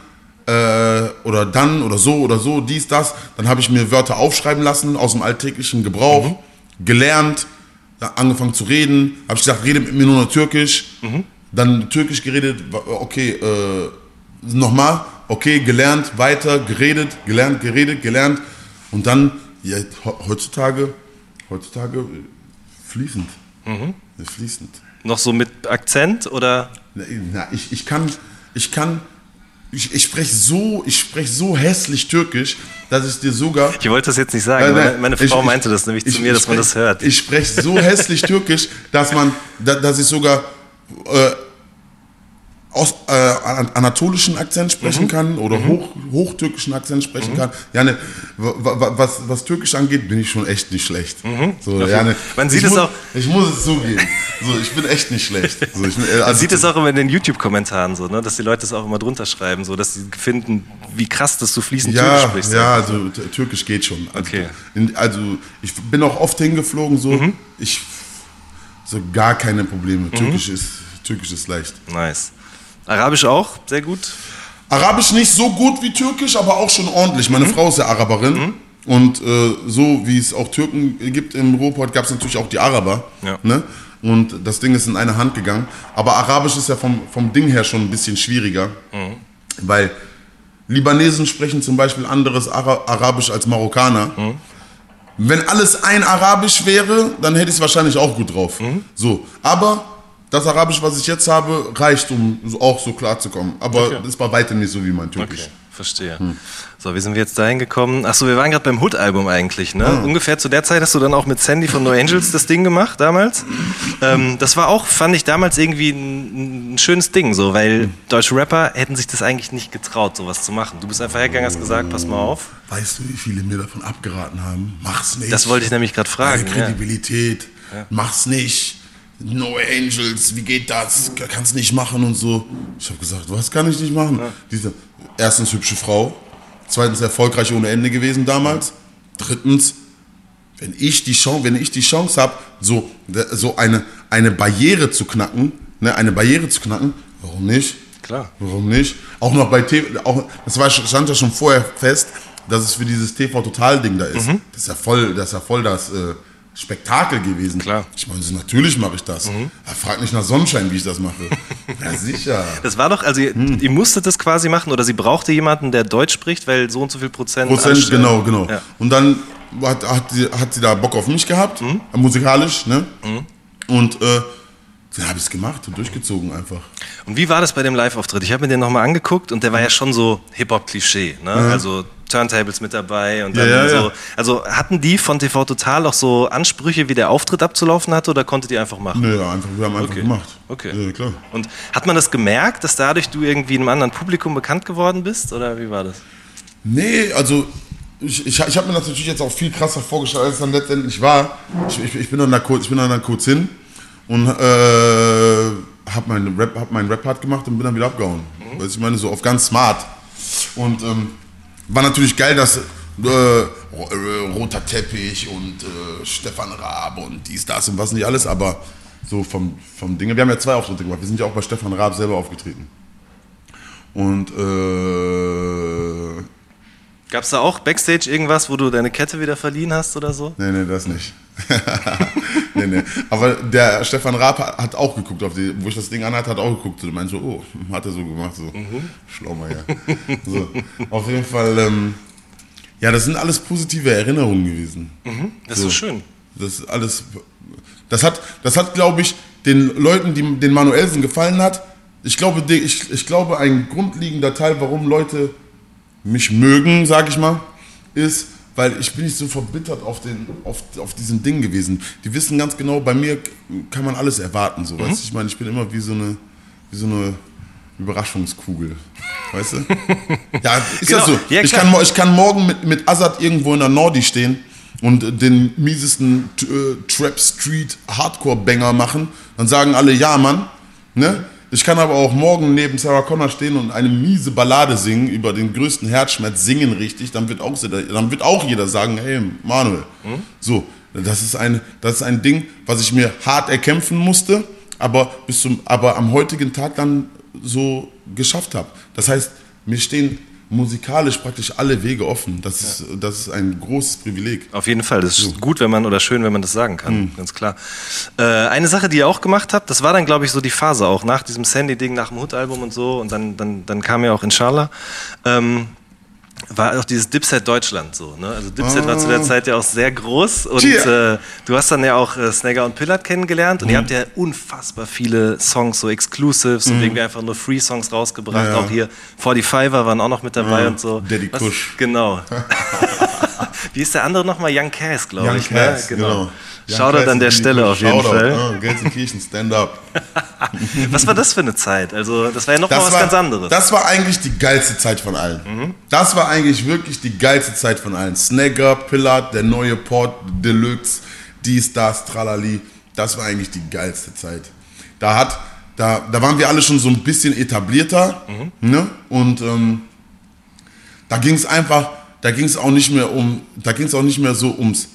Äh, oder dann oder so oder so, dies, das. Dann habe ich mir Wörter aufschreiben lassen aus dem alltäglichen Gebrauch, Mhm. gelernt, angefangen zu reden. Habe ich gesagt, rede mit mir nur noch Türkisch. Mhm. Dann Türkisch geredet, okay, äh, nochmal, okay, gelernt, weiter, geredet, gelernt, geredet, gelernt. Und dann, ja, he- heutzutage, heutzutage äh, fließend. Mhm. Ja, Fließend. Noch so mit Akzent oder? Na, ich, ich kann, ich kann, ich, ich spreche so, ich spreche so hässlich Türkisch, dass ich dir sogar. Ich wollte das jetzt nicht sagen. Nein, nein, meine, meine Frau ich- meinte das nämlich ich- zu mir, dass man sprech- das hört. Ich spreche so hässlich Türkisch, dass man, da, dass ich sogar äh, aus äh, an- anatolischen Akzent Mhm. sprechen kann oder hoch, hochtürkischen Akzent sprechen kann. Jane, wa- wa- was, was Türkisch angeht, bin ich schon echt nicht schlecht. So, Dafür- Jane, Mhm. Man sieht ich es muss, auch- Ich muss es zugeben. So, ich bin echt nicht schlecht. So, bin, äh, Man also- sieht es auch immer in den YouTube-Kommentaren so, ne? dass die Leute es auch immer drunter schreiben, so, dass sie finden, wie krass, dass du fließend Türkisch Ja, sprichst. ja, also Türkisch geht schon. Also, Okay. in, also ich bin auch oft hingeflogen, so Mhm. ich so gar keine Probleme. Türkisch ist Türkisch ist leicht. Nice. Arabisch auch, sehr gut. Arabisch nicht so gut wie Türkisch, aber auch schon ordentlich. Meine Frau ist ja Araberin. Und äh, so wie es auch Türken gibt im Ruhrpott, gab es natürlich auch die Araber. Ja. Ne? Und das Ding ist in eine Hand gegangen. Aber Arabisch ist ja vom, vom Ding her schon ein bisschen schwieriger. Weil Libanesen sprechen zum Beispiel anderes Ara Arabisch als Marokkaner. Wenn alles ein Arabisch wäre, dann hätte ich es wahrscheinlich auch gut drauf. So, aber das Arabisch, was ich jetzt habe, reicht, um auch so klar zu kommen. Aber Okay. ist bei weitem nicht so wie mein Türkisch. Okay, verstehe. So, wie sind wir jetzt dahin gekommen? Achso, wir waren gerade beim Hood-Album eigentlich, ne? Ungefähr zu der Zeit hast du dann auch mit Sandy von No Angels das Ding gemacht, damals. Ähm, das war auch, fand ich damals irgendwie ein, ein schönes Ding, so, weil deutsche Rapper hätten sich das eigentlich nicht getraut, sowas zu machen. Du bist einfach hergegangen, hast gesagt, pass mal auf. Weißt du, wie viele mir davon abgeraten haben? Mach's nicht. Das wollte ich nämlich gerade fragen. Deine Ja. Kredibilität. Mach's nicht. No Angels, wie geht das? Kannst nicht machen und so. Ich habe gesagt, was kann ich nicht machen? Diese, erstens hübsche Frau, zweitens erfolgreich ohne Ende gewesen damals, drittens, wenn ich die Chance, wenn ich die Chance habe, so, so eine, eine Barriere zu knacken, ne, eine Barriere zu knacken, warum nicht? Klar. Warum nicht? Auch noch bei TV, auch, das war, stand ja schon vorher fest, dass es für dieses TV-Total-Ding da ist. Das ist ja voll, das ist ja voll das äh, Spektakel gewesen. Klar. Ich meine, so, natürlich mache ich das. Er fragt nicht nach Sonnenschein, wie ich das mache. ja, sicher. Das war doch, also ihr, Hm. ihr musstet das quasi machen oder sie brauchte jemanden, der Deutsch spricht, weil so und so viel Prozent. Prozent, anstellen. genau, genau. Ja. Und dann hat, hat, sie, hat sie da Bock auf mich gehabt, Mhm. musikalisch, ne? Und äh, dann habe ich es gemacht und durchgezogen einfach. Und wie war das bei dem Live-Auftritt? Ich habe mir den nochmal angeguckt und der war ja schon so Hip-Hop-Klischee. Ne? Also Turntables mit dabei und dann Ja, ja, so. ja. Also hatten die von TV Total auch so Ansprüche, wie der Auftritt abzulaufen hatte oder konntet ihr einfach machen? Nö, ja, einfach, wir haben einfach Okay. gemacht. Okay. Ja, klar. Und hat man das gemerkt, dass dadurch du irgendwie einem anderen Publikum bekannt geworden bist oder wie war das? Nee, also ich, ich, ich habe mir das natürlich jetzt auch viel krasser vorgestellt, als es dann letztendlich war. Ich, ich, ich bin dann da kurz, ich bin dann, da kurz hin und äh, habe meinen Rap, hab meinen Rap-Part gemacht und bin dann wieder abgehauen. Weißt du, ich meine, so auf ganz smart. Und ähm, war natürlich geil, dass äh, äh, roter Teppich und äh, Stefan Raab und dies, das und was nicht alles, aber so vom, vom Ding. Wir haben ja zwei Auftritte gemacht. Wir sind ja auch bei Stefan Raab selber aufgetreten. Und äh, Gab es da auch Backstage irgendwas, wo du deine Kette wieder verliehen hast oder so? Nee, nee, das nicht. nee, nee. Aber der Stefan Raab hat auch geguckt, auf die, wo ich das Ding anhatte, hat auch geguckt und meinte so, oh, hat er so gemacht, so. Schlau mal, ja. so. Auf jeden Fall, ähm, ja, das sind alles positive Erinnerungen gewesen. Das ist so schön. Das ist alles, das hat, das hat, glaube ich, den Leuten, die den Manuelsen gefallen hat, ich glaube, ich, ich glaube, ein grundlegender Teil, warum Leute mich mögen, sag ich mal, ist, weil ich bin nicht so verbittert auf, den, auf, auf diesen Ding gewesen. Die wissen ganz genau, bei mir kann man alles erwarten, so, weißt du? Ich meine, ich bin immer wie so eine, wie so eine Überraschungskugel, weißt du? Ja, ist Genau. ja so. Ja, ich, kann, ich kann morgen mit, mit Azad irgendwo in der Nordi stehen und den miesesten äh, Trap Street Hardcore Banger machen, dann sagen alle ja, Mann, ne? Ich kann aber auch morgen neben Sarah Connor stehen und eine miese Ballade singen über den größten Herzschmerz, singen richtig, dann wird auch, dann wird auch jeder sagen, hey Manuel, so, das ist, ein, das ist ein Ding, was ich mir hart erkämpfen musste, aber, bis zum, aber am heutigen Tag dann so geschafft habe. Das heißt, mir stehen musikalisch praktisch alle Wege offen. Das, ist, das ist ein großes Privileg. Auf jeden Fall. Das ist gut, wenn man oder schön, wenn man das sagen kann. Ganz klar. Äh, eine Sache, die ihr auch gemacht habt, das war dann, glaube ich, so die Phase auch nach diesem Sandy-Ding, nach dem Hood-Album und so. Und dann, dann, dann kam ja auch Inshallah. Ähm, war auch dieses Dipset Deutschland so. Ne? Also Dipset war zu der Zeit ja auch sehr groß und äh, du hast dann ja auch äh, Snagger und Pillard kennengelernt und ihr habt ja unfassbar viele Songs, so Exclusives und irgendwie einfach nur Free-Songs rausgebracht. Ja. Auch hier 45er waren auch noch mit dabei Ja. und so. Daddy Was- Kush. Genau. Wie ist der andere nochmal? Young Cass, glaube ich. Cass, ne? genau. Young Shoutout an der Stelle auf jeden Shoutout, Fall. Ja, Gelsenkirchen, stand up. Was war das für eine Zeit? Also, das war ja nochmal was war, ganz anderes. das war eigentlich die geilste Zeit von allen. Das war eigentlich wirklich die geilste Zeit von allen. Snagger, Pillard, der neue Port Deluxe, dies, das, Tralali. Das war eigentlich die geilste Zeit. Da, hat, da, da waren wir alle schon so ein bisschen etablierter. Ne? Und ähm, da ging es einfach, da ging es auch nicht mehr um, da ging es auch nicht mehr so ums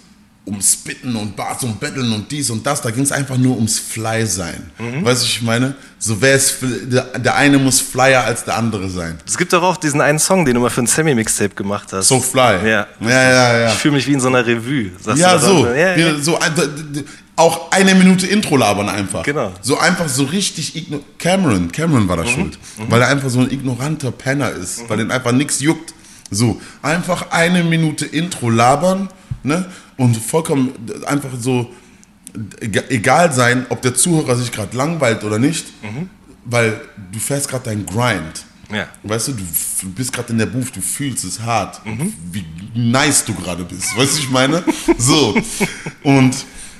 um Spitten und Bars und Betteln und dies und das. Da ging es einfach nur ums Fly sein. Weißt du, ich meine? So wer es, der, eine muss flyer als der andere sein. Es gibt doch auch diesen einen Song, den du mal für ein Semi-Mixtape gemacht hast. So fly. Ja. Ja, ja, ja. Ich fühle mich wie in so einer Revue. Ja, so. dann? Ja, ja. So auch eine Minute Intro labern einfach. Genau. So einfach so richtig Cameron, Cameron war da schuld. Weil er einfach so ein ignoranter Penner ist, weil ihn einfach nichts juckt. So, einfach eine Minute Intro labern, ne? Und vollkommen einfach so eg- egal sein, ob der Zuhörer sich gerade langweilt oder nicht, weil du fährst gerade dein Grind. Ja. Weißt du, du bist gerade in der Booth, du fühlst es hart, wie nice du gerade bist. Weißt du, ich meine? So. Und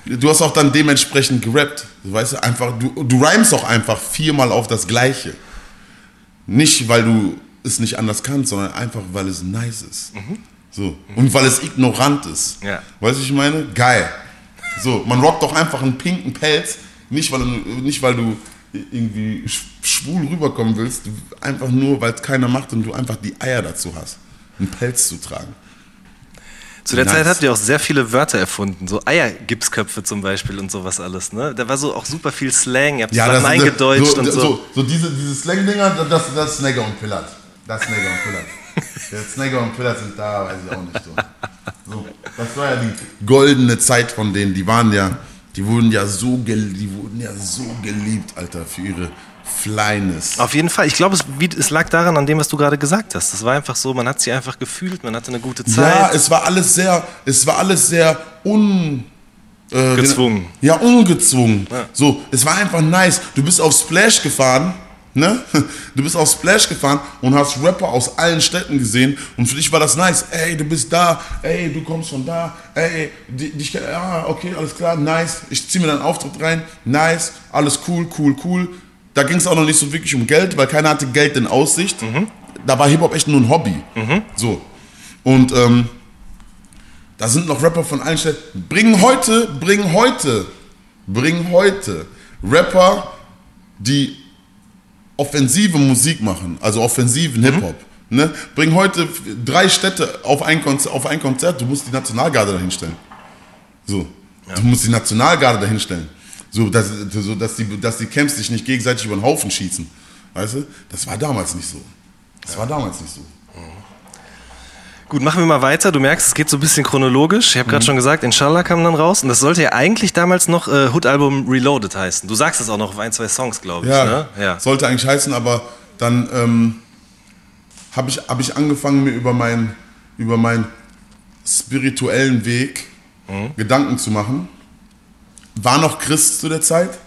du hast auch dann dementsprechend gerappt. Weißt du, einfach, du, du rhymst auch einfach viermal auf das Gleiche. Nicht, weil du es nicht anders kannst, sondern einfach, weil es nice ist. So. Und weil es ignorant ist. Ja. Weißt du, ich meine? Geil. So, man rockt doch einfach einen pinken Pelz, nicht weil du, nicht weil du irgendwie sch- schwul rüberkommen willst, einfach nur, weil es keiner macht und du einfach die Eier dazu hast, einen Pelz zu tragen. Zu der Nice. Zeit habt ihr auch sehr viele Wörter erfunden, so Eiergipsköpfe zum Beispiel und sowas alles. Ne? Da war so auch super viel Slang, ihr habt Sachen eingedeutscht so, und so. so. So, diese, diese Slang-Dinger, das, das ist Snagger und Pillard. Das ist Snagger und Pillard. Der Snagger und Pillard sind da, weiß ich auch nicht so. so. Das war ja die goldene Zeit von denen, die waren ja, die wurden ja so, gel die wurden ja so geliebt, Alter, für ihre Flyness. Auf jeden Fall. Ich glaube, es, es lag daran, an dem, was du gerade gesagt hast. Das war einfach so, man hat sie einfach gefühlt, man hatte eine gute Zeit. Ja, es war alles sehr, es war alles sehr un... äh, Gezwungen. Ja, ungezwungen. So, es war einfach nice. Du bist auf Splash gefahren, ne? Du bist auf Splash gefahren und hast Rapper aus allen Städten gesehen und für dich war das nice. Ey, du bist da, ey, du kommst von da, ey, dich, ja, okay, alles klar, nice. Ich zieh mir deinen Auftritt rein, nice, alles cool, cool, cool. Da ging es auch noch nicht so wirklich um Geld, weil keiner hatte Geld in Aussicht. Da war Hip-Hop echt nur ein Hobby. So. Und ähm, da sind noch Rapper von allen Städten. Bringen heute, bringen heute, bringen heute Rapper, die offensive Musik machen, also offensiven Hip-Hop. Ne? Bring heute drei Städte auf ein, Konzert, auf ein Konzert, du musst die Nationalgarde dahinstellen. So. Du musst die Nationalgarde dahinstellen. So, dass, so dass, die, dass die Camps sich nicht gegenseitig über den Haufen schießen. Weißt du? Das war damals nicht so. Das war damals nicht so. Gut, machen wir mal weiter. Du merkst, es geht so ein bisschen chronologisch. Ich habe Mhm. gerade schon gesagt, Inshallah kam dann raus. Und das sollte ja eigentlich damals noch äh, Hood-Album Reloaded heißen. Du sagst es auch noch auf ein, zwei Songs, glaube ich. Ja, Ne? ja. sollte eigentlich heißen, aber dann ähm, habe ich, hab ich angefangen, mir über, mein, über meinen spirituellen Weg Mhm. Gedanken zu machen. War noch Christ zu der Zeit,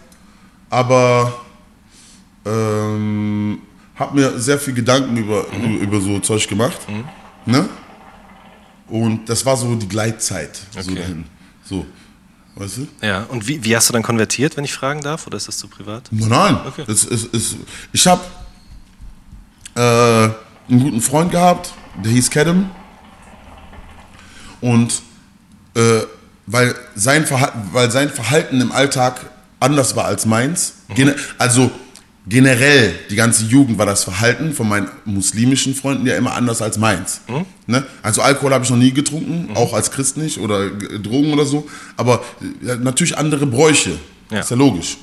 aber ähm, habe mir sehr viel Gedanken über, Mhm. über so Zeug gemacht. Ne? Und das war so die Gleitzeit. So, Okay. dahin. so, weißt du? ja. Und wie, wie hast du dann konvertiert, wenn ich fragen darf? Oder ist das zu privat? Nein, nein. Okay. Es, es, es, ich habe äh, einen guten Freund gehabt, der hieß Kedem. Und äh, weil, sein Verhalten, weil sein Verhalten im Alltag anders war als meins, gene, also generell die ganze Jugend war das Verhalten von meinen muslimischen Freunden ja immer anders als meins. Ne? Also Alkohol habe ich noch nie getrunken, auch als Christ nicht oder Drogen oder so, aber natürlich andere Bräuche. Ja. Ist ja logisch.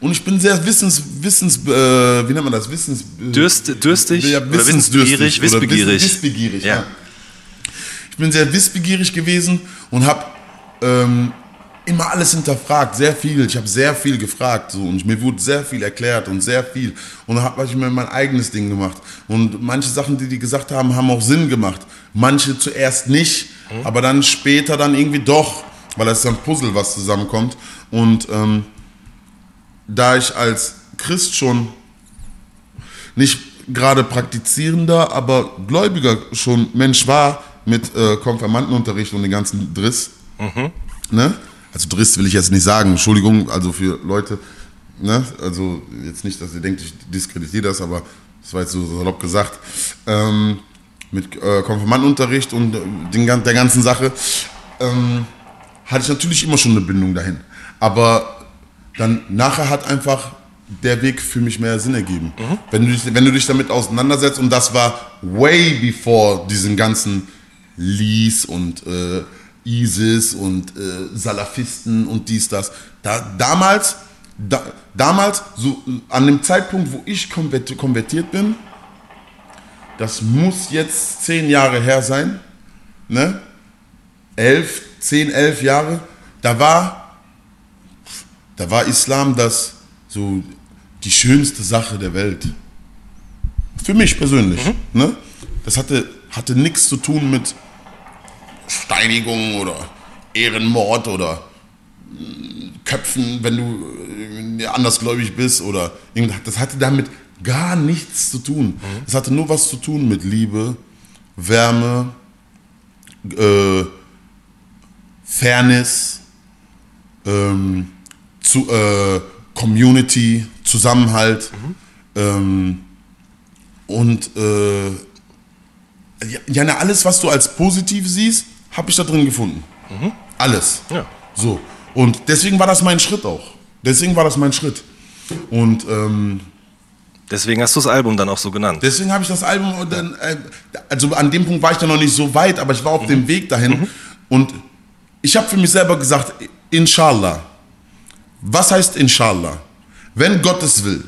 Und ich bin sehr wissens, wissens, äh, wie nennt man das? Wissens, äh, Dürst, dürstig? ja, oder wissensdürstig. wissbegierig? Wissbegierig, Ja. ja. Ich bin sehr wissbegierig gewesen und habe ähm, immer alles hinterfragt, sehr viel. Ich habe sehr viel gefragt so, und mir wurde sehr viel erklärt und sehr viel. Und dann habe ich mir mein eigenes Ding gemacht. Und manche Sachen, die die gesagt haben, haben auch Sinn gemacht. Manche zuerst nicht, aber dann später dann irgendwie doch, weil das ist ein Puzzle, was zusammenkommt. Und ähm, da ich als Christ schon nicht gerade praktizierender, aber gläubiger schon Mensch war mit äh, Konfirmandenunterricht und den ganzen Driss. Ne? Also Driss will ich jetzt nicht sagen, Entschuldigung, also für Leute, ne? also jetzt nicht, dass ihr denkt, ich diskreditiere das, aber das war jetzt so salopp gesagt, ähm, mit äh, Konfirmandenunterricht und äh, den, der ganzen Sache, ähm, hatte ich natürlich immer schon eine Bindung dahin. Aber dann nachher hat einfach der Weg für mich mehr Sinn ergeben. Wenn, du dich, wenn du dich damit auseinandersetzt, und das war way before diesen ganzen Lees und äh, ISIS und äh, Salafisten und dies, das. Da, damals, da, damals, so an dem Zeitpunkt, wo ich konvert- konvertiert bin, das muss jetzt zehn Jahre her sein, ne? Elf, zehn, elf Jahre, da war, da war Islam das so die schönste Sache der Welt. Für mich persönlich. Ne? Das hatte, hatte nichts zu tun mit Steinigung oder Ehrenmord oder mm, Köpfen, wenn du äh, andersgläubig bist oder. Das hatte damit gar nichts zu tun. Das hatte nur was zu tun mit Liebe, Wärme, äh, Fairness, ähm, zu, äh, Community, Zusammenhalt ähm, und äh, ja, alles, was du als positiv siehst, habe ich da drin gefunden. Alles. Ja. So. Und deswegen war das mein Schritt auch. Deswegen war das mein Schritt. Und ähm, Deswegen hast du das Album dann auch so genannt. deswegen habe ich das Album dann, äh, also an dem Punkt war ich dann noch nicht so weit, aber ich war auf dem Weg dahin. Und ich habe für mich selber gesagt, Inshallah. Was heißt Inshallah? Wenn Gott es will.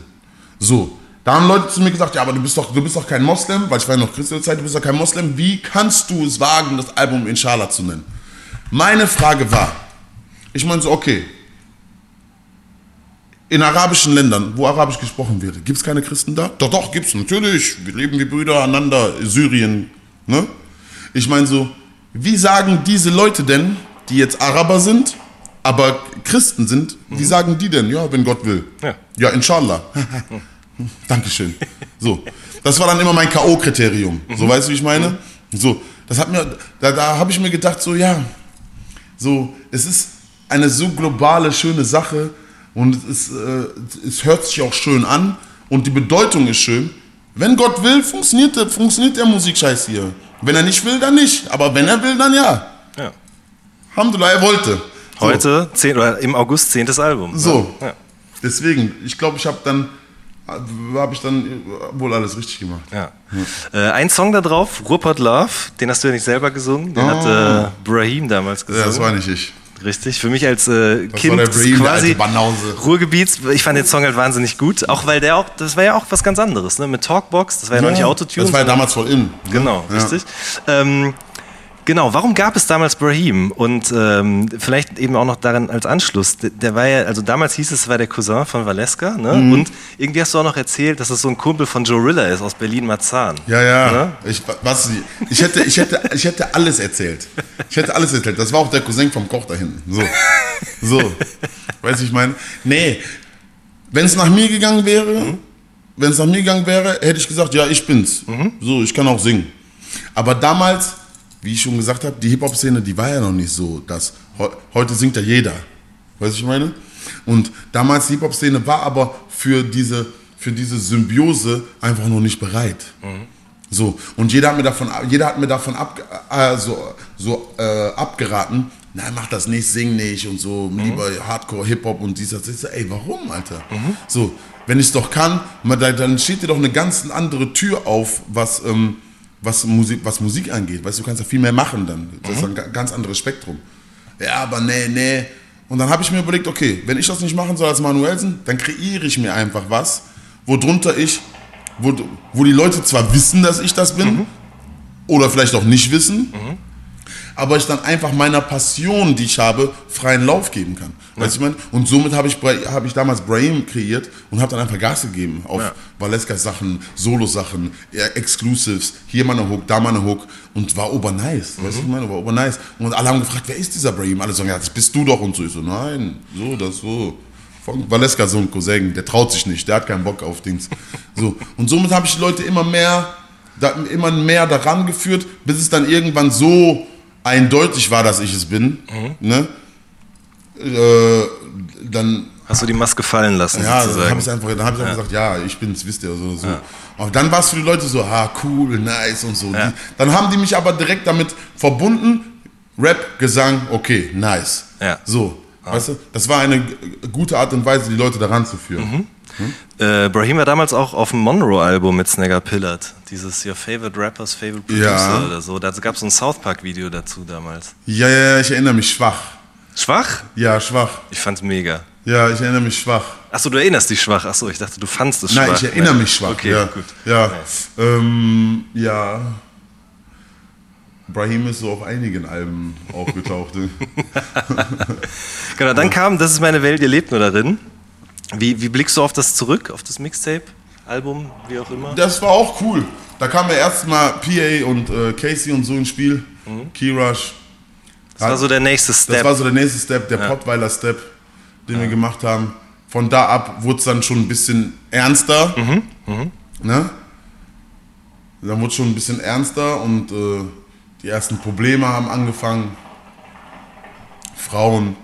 So, da haben Leute zu mir gesagt, ja, aber du bist doch, du bist doch kein Moslem, weil ich war ja noch Christ in der Zeit, du bist doch kein Moslem. Wie kannst du es wagen, das Album Inshallah zu nennen? Meine Frage war, ich meine so, okay, in arabischen Ländern, wo Arabisch gesprochen wird, gibt es keine Christen da? Doch, doch, gibt es, natürlich. Wir leben wie Brüder aneinander, Syrien. Ne? Ich meine so, wie sagen diese Leute denn, die jetzt Araber sind, aber Christen sind, wie sagen die denn, ja, wenn Gott will? Ja. Ja, inshallah. Dankeschön. So, das war dann immer mein K.O.-Kriterium. So, weißt du, wie ich meine? So, das hat mir, da, da habe ich mir gedacht, so, ja, so, es ist eine so globale, schöne Sache und es, ist, äh, es hört sich auch schön an und die Bedeutung ist schön. Wenn Gott will, funktioniert, der- funktioniert der Musikscheiß hier. Wenn er nicht will, dann nicht. Aber wenn er will, dann ja. Ja. Alhamdulillah, er wollte. So. Heute, 10, oder im August, zehntes Album. ne? So. Ja. Deswegen, ich glaube, ich habe dann, habe ich dann wohl alles richtig gemacht. Ja. Äh, ein Song da drauf, Rupert Love, den hast du ja nicht selber gesungen, den hat äh, Brahim damals Ja, gesungen. das war nicht ich. Richtig, für mich als äh, Kind war der Brahim, der quasi. Ruhrgebiets, ich fand den Song halt wahnsinnig gut, auch weil der auch, das war ja auch was ganz anderes, ne? mit Talkbox, das war ja, noch nicht Autotune. Das war ja damals voll in. Genau, Ja. richtig. Ähm, genau, warum gab es damals Brahim? Und ähm, vielleicht eben auch noch daran als Anschluss. Der, der war ja, also damals hieß es, es war der Cousin von Valeska, ne? Mhm. Und irgendwie hast du auch noch erzählt, dass es so ein Kumpel von Joe Rilla ist aus Berlin-Marzahn. Ja, ja. Ne? Ich, was, ich, hätte, ich, hätte, ich hätte alles erzählt. Ich hätte alles erzählt. Das war auch der Cousin vom Koch da hinten. So. So. Weißt du, ich meine? Nee. Wenn es nach mir gegangen wäre, wenn es nach mir gegangen wäre, hätte ich gesagt, ja, ich bin's. So, ich kann auch singen. Aber damals, wie ich schon gesagt habe, die Hip-Hop-Szene, die war ja noch nicht so, dass heu- heute singt ja jeder. Weißt du, ich meine? Und damals die Hip-Hop-Szene war aber für diese, für diese Symbiose einfach noch nicht bereit. So, und jeder hat mir davon, jeder hat mir davon ab, äh, so, so, äh, abgeraten, nein, mach das nicht, sing nicht und so, lieber Hardcore, Hip-Hop und dies, das. So, ey, warum, Alter? So, wenn ich es doch kann, dann steht dir doch eine ganz andere Tür auf, was, ähm, was, Musik, was Musik angeht. Weißt du, du kannst ja viel mehr machen dann. Das ist ein ga- ganz anderes Spektrum. Ja, aber nee, nee. Und dann habe ich mir überlegt, okay, wenn ich das nicht machen soll als Manuelsen, dann kreiere ich mir einfach was, worunter ich, wo, wo die Leute zwar wissen, dass ich das bin, oder vielleicht auch nicht wissen, aber ich dann einfach meiner Passion, die ich habe, freien Lauf geben kann. Weißt du, ich meine? Und somit habe ich, habe ich damals Brahim kreiert und habe dann einfach Gas gegeben auf Ja. Valeskas Sachen, Solo-Sachen, ja, Exclusives, hier mal eine Hook, da mal eine Hook und war obernice. Weißt du, ich meine, war obernice. Und alle haben gefragt, wer ist dieser Brahim? Alle sagen, ja, das bist du doch und so. Ich so, nein, so, das so. Von Valeska so ein Cousin, der traut sich nicht, der hat keinen Bock auf Dings. So. Und somit habe ich die Leute immer mehr, da, immer mehr daran geführt, bis es dann irgendwann so eindeutig war, dass ich es bin. Ne? Äh, dann Hast du die Maske fallen lassen, ja, dann habe ich einfach, dann hab ich einfach gesagt, ja, ich bin's, wisst ihr, so, so. Aber dann war es für die Leute so, ah, cool, nice und so. Ja. Die, dann haben die mich aber direkt damit verbunden, Rap, Gesang, okay, nice. Ja. So, weißt du, das war eine gute Art und Weise, die Leute daran zu führen. Äh, Brahim war damals auch auf dem Monroe-Album mit Snagger Pillard. Dieses Your Favorite Rappers, Favorite Producer Ja. oder so. Da gab es so ein South Park-Video dazu damals. Ja, ja, ja, ich erinnere mich schwach. Schwach? Ja, schwach. Ich fand's mega. Ja, ich erinnere mich schwach. Achso, du erinnerst dich schwach. Achso, ich dachte, du fandst es Nein, schwach. ich erinnere Nein. mich schwach. Okay, ja. gut. Ja. Nice. Ähm, ja. Brahim ist so auf einigen Alben aufgetaucht. Genau, dann kam Das ist meine Welt, ihr lebt nur darin. Wie, wie blickst du auf das zurück, auf das Mixtape, Album, wie auch immer? Das war auch cool. Da kam ja erstmal PA und äh, Casey und so ins Spiel. Key Rush. Das war so der nächste Das Step. war so der nächste Step, der Pottweiler Step, den wir gemacht haben. Von da ab wurde es dann schon ein bisschen ernster. Mhm, Ne? Dann wurde es schon ein bisschen ernster und äh, die ersten Probleme haben angefangen. Frauen,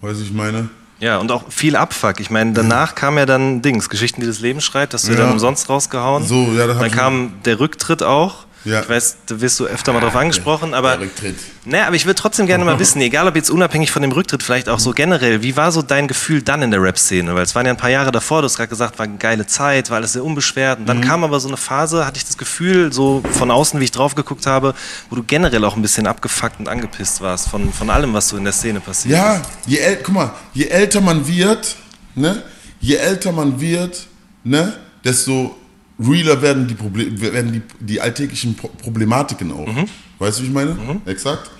weiß ich meine. Ja, und auch viel Abfuck. Ich meine, danach kam ja dann Dings, Geschichten, die das Leben schreibt, hast du Ja. dann umsonst rausgehauen. So, ja, das Dann kam der Rücktritt auch. Ja. Ich weiß, da wirst du öfter mal drauf angesprochen, aber. Der Rücktritt. Naja, aber ich würde trotzdem gerne mal wissen, egal ob jetzt unabhängig von dem Rücktritt, vielleicht auch so generell, wie war so dein Gefühl dann in der Rap-Szene? Weil es waren ja ein paar Jahre davor, du hast gerade gesagt, war eine geile Zeit, war alles sehr unbeschwert. Und Mhm. dann kam aber so eine Phase, hatte ich das Gefühl, so von außen, wie ich drauf geguckt habe, wo du generell auch ein bisschen abgefuckt und angepisst warst von, von allem, was so in der Szene passiert. Ja, je äl guck mal, je älter man wird, ne, je älter man wird, ne, desto realer werden die, Proble werden die, die alltäglichen Pro Problematiken auch. Weißt du, wie ich meine? Exakt.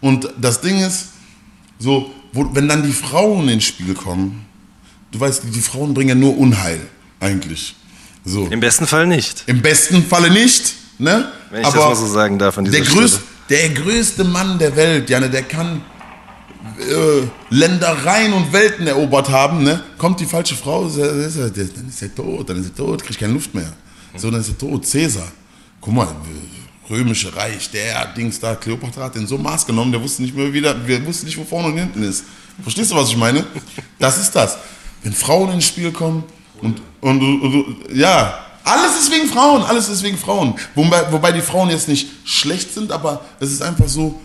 Und das Ding ist, so, wo, wenn dann die Frauen ins Spiel kommen, du weißt, die, die Frauen bringen ja nur Unheil, eigentlich. So. Im besten Fall nicht. Im besten Falle nicht, ne? Wenn ich das mal so sagen darf an dieser der, größte, der größte Mann der Welt, Janne, der kann äh, Ländereien und Welten erobert haben, ne? Kommt die falsche Frau, dann ist er tot, dann ist er tot, kriegt keine Luft mehr. So, dann ist er tot. Cäsar, guck mal, äh, römische Reich, der Dings da, Kleopatra hat den so Maß genommen, der wusste nicht mehr wieder, wir wussten nicht, wo vorne und hinten ist. Verstehst du, was ich meine? Das ist das. Wenn Frauen ins Spiel kommen und, und, und du- ja, alles ist wegen Frauen, alles ist wegen Frauen. Wobei, wobei die Frauen jetzt nicht schlecht sind, aber es ist einfach so,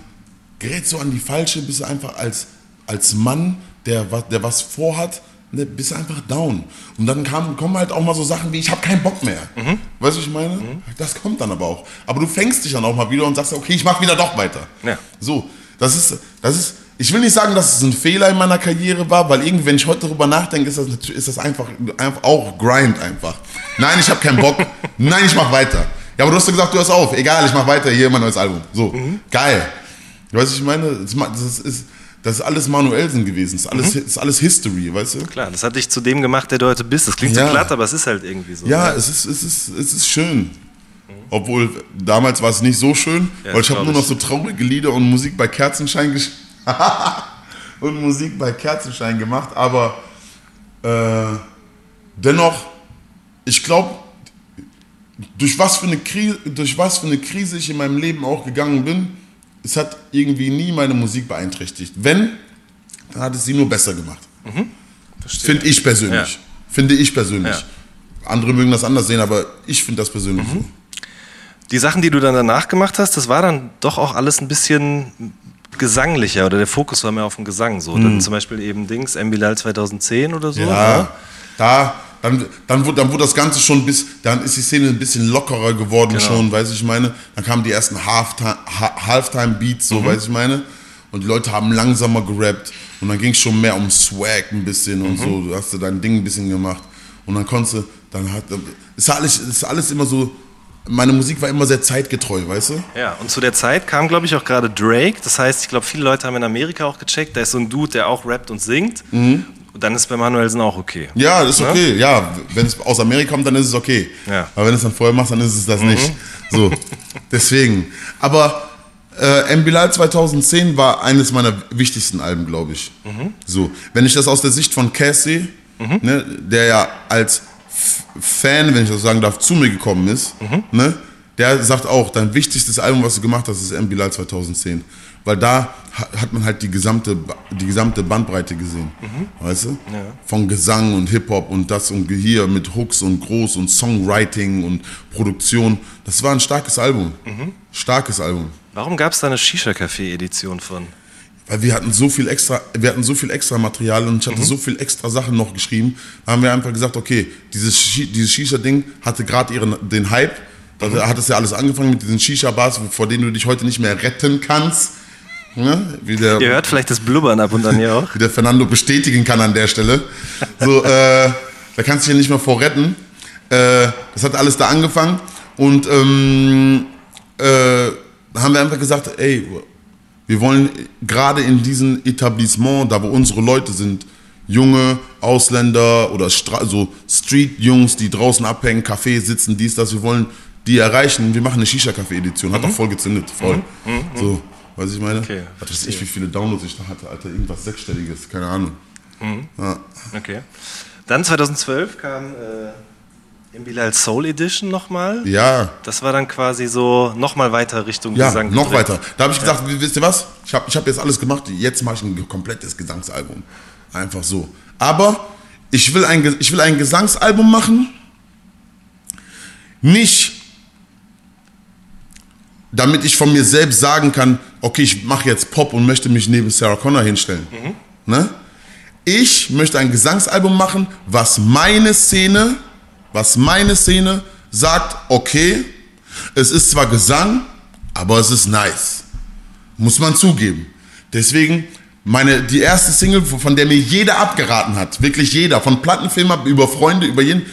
gerät so an die falsche, bist du einfach als, als Mann, der, der was vorhat, ne, bist einfach down. Und dann kam, kommen halt auch mal so Sachen wie, ich habe keinen Bock mehr. Mhm. Weißt du, was ich meine? Das kommt dann aber auch. Aber du fängst dich dann auch mal wieder und sagst, okay, ich mache wieder doch weiter. Ja. So, das ist, das ist, ich will nicht sagen, dass es ein Fehler in meiner Karriere war, weil irgendwie, wenn ich heute darüber nachdenke, ist das, natürlich- ist das einfach, einfach auch Grind einfach. Nein, ich habe keinen Bock. Nein, ich mache weiter. Ja, aber du hast doch gesagt, du hörst auf. Egal, ich mache weiter. Hier mein neues Album. So, geil. Weißt du, ich meine, das ist, das ist alles Manuelsen gewesen. Das ist alles, das ist alles History, weißt du? Klar, das hat dich zu dem gemacht, der du heute bist. Das klingt Ja. so glatt, aber es ist halt irgendwie so. Ja, es ist, es ist, es ist schön. Obwohl, damals war es nicht so schön, Ja, weil ich habe nur noch so traurige Lieder und Musik bei Kerzenschein und Musik bei Kerzenschein gemacht, aber äh, dennoch, ich glaube, durch was für eine Krise, durch was für eine Krise ich in meinem Leben auch gegangen bin, es hat irgendwie nie meine Musik beeinträchtigt. Wenn, dann hat es sie nur besser gemacht. Finde ich persönlich. Ja. Finde ich persönlich. Ja. Andere mögen das anders sehen, aber ich finde das persönlich so. Die Sachen, die du dann danach gemacht hast, das war dann doch auch alles ein bisschen gesanglicher oder der Fokus war mehr auf dem Gesang. So. Dann zum Beispiel eben Dings, Bilal 2010 oder so. Mhm. Ja, da, dann, dann, wurde, dann wurde das Ganze schon bis, dann ist die Szene ein bisschen lockerer geworden Genau. schon, weiß ich meine. Dann kamen die ersten Halftime- Ha- Halftime-Beats, so, weiß ich meine. Und die Leute haben langsamer gerappt. Und dann ging es schon mehr um Swag ein bisschen und so. Du hast du dein Ding ein bisschen gemacht. Und dann konntest du, dann hat, ist alles, ist alles immer so, meine Musik war immer sehr zeitgetreu, weißt du? Ja, und zu der Zeit kam, glaube ich, auch gerade Drake. Das heißt, ich glaube, viele Leute haben in Amerika auch gecheckt, da ist so ein Dude, der auch rappt und singt. Und dann ist bei Manuelsen auch okay. Ja, das ist Ne? okay. Ja, wenn es aus Amerika kommt, dann ist es okay. Ja. Aber wenn es dann vorher machst, dann ist es das nicht. So, deswegen. Aber äh. Bilal 2010 war eines meiner wichtigsten Alben, glaube ich. So, wenn ich das aus der Sicht von Cassie, ne, der ja als F Fan, wenn ich das sagen darf, zu mir gekommen ist, ne, der sagt auch, dein wichtigstes Album, was du gemacht hast, ist M. Bilal 2010. Weil da ha- hat man halt die gesamte, die gesamte Bandbreite gesehen. Weißt du? Von Gesang und Hip-Hop und das und hier mit Hooks und Groß und Songwriting und Produktion. Das war ein starkes Album. Starkes Album. Warum gab es da eine Shisha-Café-Edition von? weil wir hatten so viel extra, wir hatten so viel extra Material und ich hatte so viel extra Sachen noch geschrieben. Da haben wir einfach gesagt, okay, dieses, dieses Shisha-Ding hatte gerade ihren den Hype. Da hat es ja alles angefangen mit diesen Shisha-Bars, vor denen du dich heute nicht mehr retten kannst. Ne? Der, Ihr hört vielleicht das Blubbern ab und an hier auch. wie der Fernando bestätigen kann an der Stelle. So, äh, da kannst du dich ja nicht mehr vor retten. Äh, das hat alles da angefangen und ähm, äh, da haben wir einfach gesagt, ey, wir wollen gerade in diesem Etablissement, da wo unsere Leute sind, junge Ausländer oder Stra so Street-Jungs, die draußen abhängen, Café sitzen, dies, das, wir wollen die erreichen. Wir machen eine Shisha-Café-Edition, hat auch voll gezündet, voll. So, weiß ich meine? Okay, was weiß ich, wie viele Downloads ich da hatte, Alter, irgendwas Sechsstelliges, keine Ahnung. Ja. Okay. Dann 2012 kam äh, im Bilal Soul Edition nochmal. Ja, Das war dann quasi so nochmal weiter Richtung ja, Gesang. noch gedreht. weiter. Da habe ich gesagt, wisst ihr was? Ich habe ich hab jetzt alles gemacht, jetzt mache ich ein komplettes Gesangsalbum. Einfach so. Aber ich will ein, ich will ein Gesangsalbum machen, nicht damit ich von mir selbst sagen kann, okay, ich mache jetzt Pop und möchte mich neben Sarah Connor hinstellen. Ne? Ich möchte ein Gesangsalbum machen, was meine Szene, was meine Szene sagt, okay, es ist zwar Gesang, aber es ist nice. Muss man zugeben. Deswegen, meine, die erste Single, von der mir jeder abgeraten hat, wirklich jeder, von Plattenfirma über Freunde, über jeden,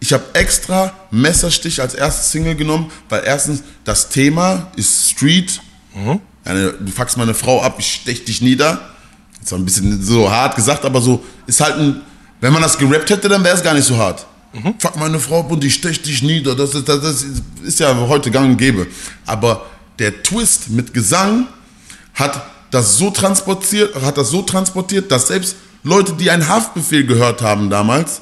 ich habe extra Messerstich als erste Single genommen, weil erstens das Thema ist Street. Eine, du fuckst meine Frau ab, ich stech dich nieder. Ist ein bisschen so hart gesagt, aber so ist halt ein. Wenn man das gerappt hätte, dann wäre es gar nicht so hart. Fuck meine Frau ab und ich stech dich nieder. Das ist, das, das ist ja heute gang und gäbe. Aber der Twist mit Gesang hat das so transportiert, hat das so transportiert, dass selbst Leute, die einen Haftbefehl gehört haben damals,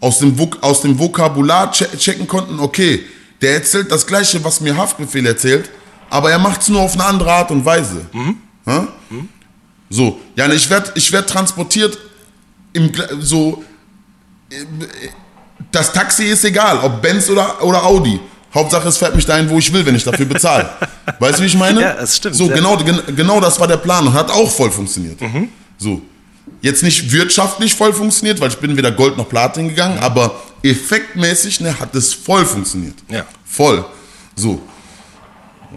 aus dem, Vok aus dem Vokabular che checken konnten, okay, der erzählt das Gleiche, was mir Haftbefehl erzählt, aber er macht es nur auf eine andere Art und Weise. Ja? So, ja, ich werde ich werd transportiert im, so, das Taxi ist egal, ob Benz oder, oder Audi. Hauptsache, es fährt mich dahin, wo ich will, wenn ich dafür bezahle. weißt du, wie ich meine? Ja, es stimmt, So, genau, gen genau das war der Plan und hat auch voll funktioniert. Mhm. So. Jetzt nicht wirtschaftlich voll funktioniert, weil ich bin weder Gold noch Platin gegangen, aber effektmäßig ne, hat es voll funktioniert. Ja. Voll. So.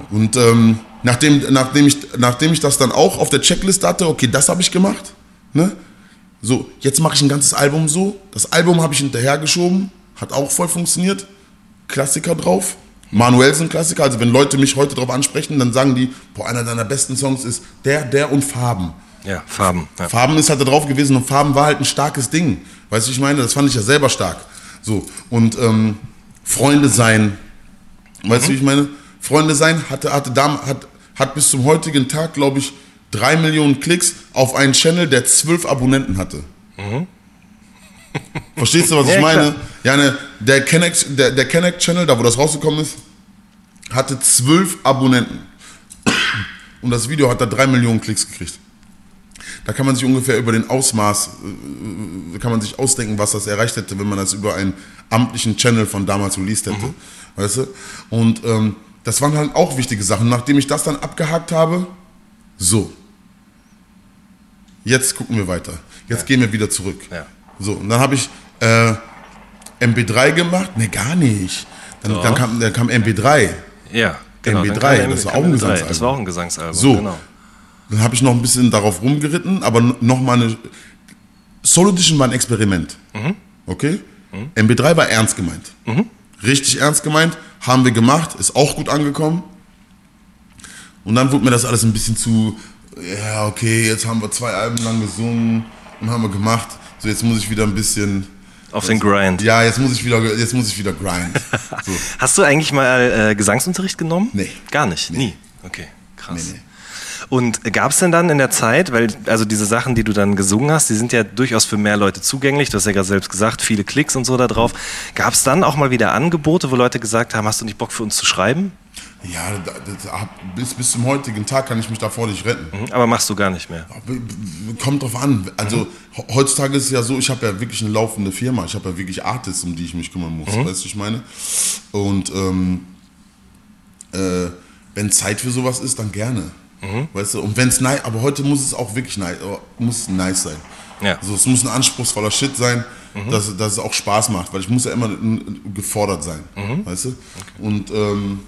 Und ähm, nachdem, nachdem, ich, nachdem ich das dann auch auf der Checkliste hatte, okay, das habe ich gemacht. Ne? So, jetzt mache ich ein ganzes Album so. Das Album habe ich hinterhergeschoben, hat auch voll funktioniert. Klassiker drauf. Manuel sind Klassiker, also wenn Leute mich heute drauf ansprechen, dann sagen die, boah, einer deiner besten Songs ist der, der und Farben. Ja, Farben. Ja. Farben ist halt da drauf gewesen und Farben war halt ein starkes Ding. Weißt du, ich meine, das fand ich ja selber stark. So, und ähm, Freunde sein, weißt du, wie ich meine? Freunde sein hatte, hatte dam, hat, hat bis zum heutigen Tag, glaube ich, drei Millionen Klicks auf einen Channel, der zwölf Abonnenten hatte. Verstehst du, was Ja, ich meine? klar. Ja, ne, der Connect, der, der Connect Channel, da wo das rausgekommen ist, hatte zwölf Abonnenten. Und das Video hat da drei Millionen Klicks gekriegt. Da kann man sich ungefähr über den Ausmaß, äh, kann man sich ausdenken, was das erreicht hätte, wenn man das über einen amtlichen Channel von damals released hätte. Weißt du? Und ähm, das waren halt auch wichtige Sachen. Nachdem ich das dann abgehakt habe, so. Jetzt gucken wir weiter. Jetzt gehen wir wieder zurück. Ja. So, und dann habe ich äh, MP3 gemacht. Ne, gar nicht. Dann, dann, kam, dann kam MP3. Ja, genau. MB3, dann kam das war kam auch ein MB3. Gesangsalbum. Das war auch ein Gesangsalbum. So. Genau. Dann habe ich noch ein bisschen darauf rumgeritten, aber nochmal eine. Solo Edition war ein Experiment. Okay? MB3 war ernst gemeint. Richtig ernst gemeint. Haben wir gemacht, ist auch gut angekommen. Und dann wurde mir das alles ein bisschen zu. Ja, okay, jetzt haben wir zwei Alben lang gesungen und haben wir gemacht. So, jetzt muss ich wieder ein bisschen. Auf den Grind. Ja, jetzt muss ich wieder, jetzt muss ich wieder grind. So. Hast du eigentlich mal äh, Gesangsunterricht genommen? Nee. Gar nicht? Nie? Okay, krass. Nee, nee. Und gab es denn dann in der Zeit, weil also diese Sachen, die du dann gesungen hast, die sind ja durchaus für mehr Leute zugänglich, du hast ja gerade selbst gesagt, viele Klicks und so da drauf. Gab es dann auch mal wieder Angebote, wo Leute gesagt haben, hast du nicht Bock für uns zu schreiben? Ja, da- das, bis, bis zum heutigen Tag kann ich mich davor nicht retten. Mhm, Aber machst du gar nicht mehr. Kommt drauf an. Also he- heutzutage ist es ja so, ich habe ja wirklich eine laufende Firma. Ich habe ja wirklich Artists, um die ich mich kümmern muss. Weißt du, ich meine? Und ähm, äh, wenn Zeit für sowas ist, dann gerne. Weißt du, und wenn es nice, aber heute muss es auch wirklich nice, muss nice sein. Ja. Also es muss ein anspruchsvoller Shit sein, dass, dass es auch Spaß macht, weil ich muss ja immer gefordert sein, weißt du? Und ähm,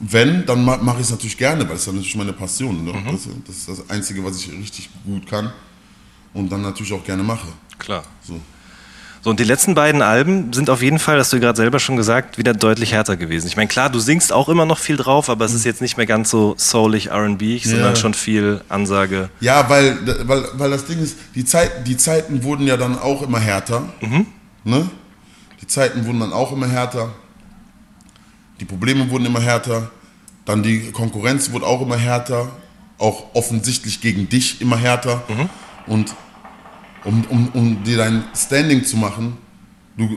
wenn, dann ma mache ich es natürlich gerne, weil es ist ja natürlich meine Passion. Ne? Das, das ist das Einzige, was ich richtig gut kann und dann natürlich auch gerne mache. Klar. So. So, und die letzten beiden Alben sind auf jeden Fall, hast du gerade selber schon gesagt, wieder deutlich härter gewesen. Ich meine, klar, du singst auch immer noch viel drauf, aber es ist jetzt nicht mehr ganz so soulig R&B, sondern Ja. schon viel Ansage. Ja, weil, weil, weil das Ding ist, die, Zeit, die Zeiten wurden ja dann auch immer härter. Ne? Die Zeiten wurden dann auch immer härter. Die Probleme wurden immer härter. Dann die Konkurrenz wurde auch immer härter. Auch offensichtlich gegen dich immer härter. Und um, um, um dir dein Standing zu machen, du,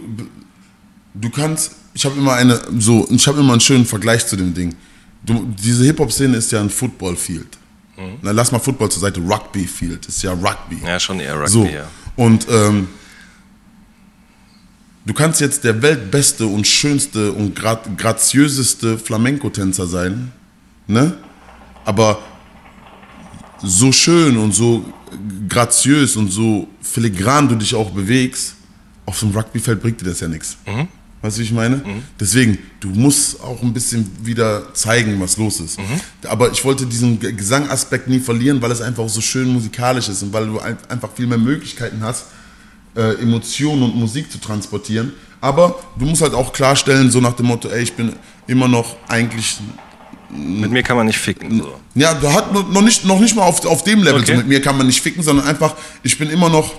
du kannst, ich habe immer eine, so, ich habe immer einen schönen Vergleich zu dem Ding. Du, diese Hip-Hop-Szene ist ja ein Football-Field. Na, lass mal Football zur Seite, Rugby-Field, ist ja Rugby. Ja, schon eher Rugby, So, ja. und ähm, du kannst jetzt der weltbeste und schönste und gra graziöseste Flamenco-Tänzer sein, ne? Aber so schön und so graziös und so filigran du dich auch bewegst, auf einem Rugbyfeld bringt dir das ja nichts. Weißt du, wie ich meine? Deswegen, du musst auch ein bisschen wieder zeigen, was los ist. Aber ich wollte diesen Gesangaspekt nie verlieren, weil es einfach so schön musikalisch ist und weil du ein- einfach viel mehr Möglichkeiten hast, äh, Emotionen und Musik zu transportieren. Aber du musst halt auch klarstellen, so nach dem Motto, ey, ich bin immer noch eigentlich Mit mir kann man nicht ficken. So. ja, da hat noch nicht, noch nicht mal auf, auf dem Level. Okay. So mit mir kann man nicht ficken, sondern einfach, ich bin immer noch.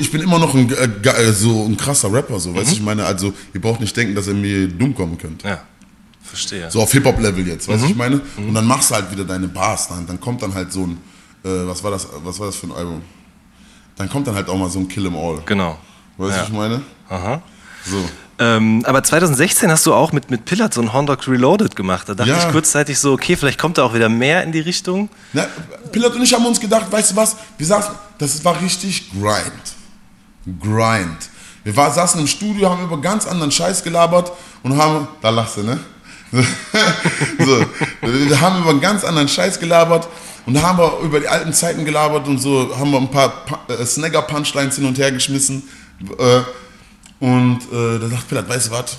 Ich bin immer noch ein, äh, äh, so ein krasser Rapper, so, weißt du, ich meine, also, ihr braucht nicht denken, dass ihr mir dumm kommen könnt. Ja, verstehe. So auf Hip-Hop-Level jetzt, weißt du, ich meine? Und dann machst du halt wieder deine Bars, dann, dann kommt dann halt so ein, äh, was war das, was war das für ein Album? Dann kommt dann halt auch mal so ein Kill 'em All. Genau. Weißt du, Ja. ich meine? Aha. So. Ähm, aber 2016 hast du auch mit, mit Pillard so ein Horn Dog Reloaded gemacht. Da dachte Ja. ich kurzzeitig so, okay, vielleicht kommt da auch wieder mehr in die Richtung. Na, Pillard und ich haben uns gedacht, weißt du was, wir saßen, das war richtig Grind. Grind. Wir war, saßen im Studio, haben über ganz anderen Scheiß gelabert und haben, da lachst du, ne? so, wir haben über einen ganz anderen Scheiß gelabert und haben wir über die alten Zeiten gelabert und so, haben wir ein paar Pa- äh, Snagger-Punchlines hin und her geschmissen. Äh, und äh, da dachte Pillard, weißt du was?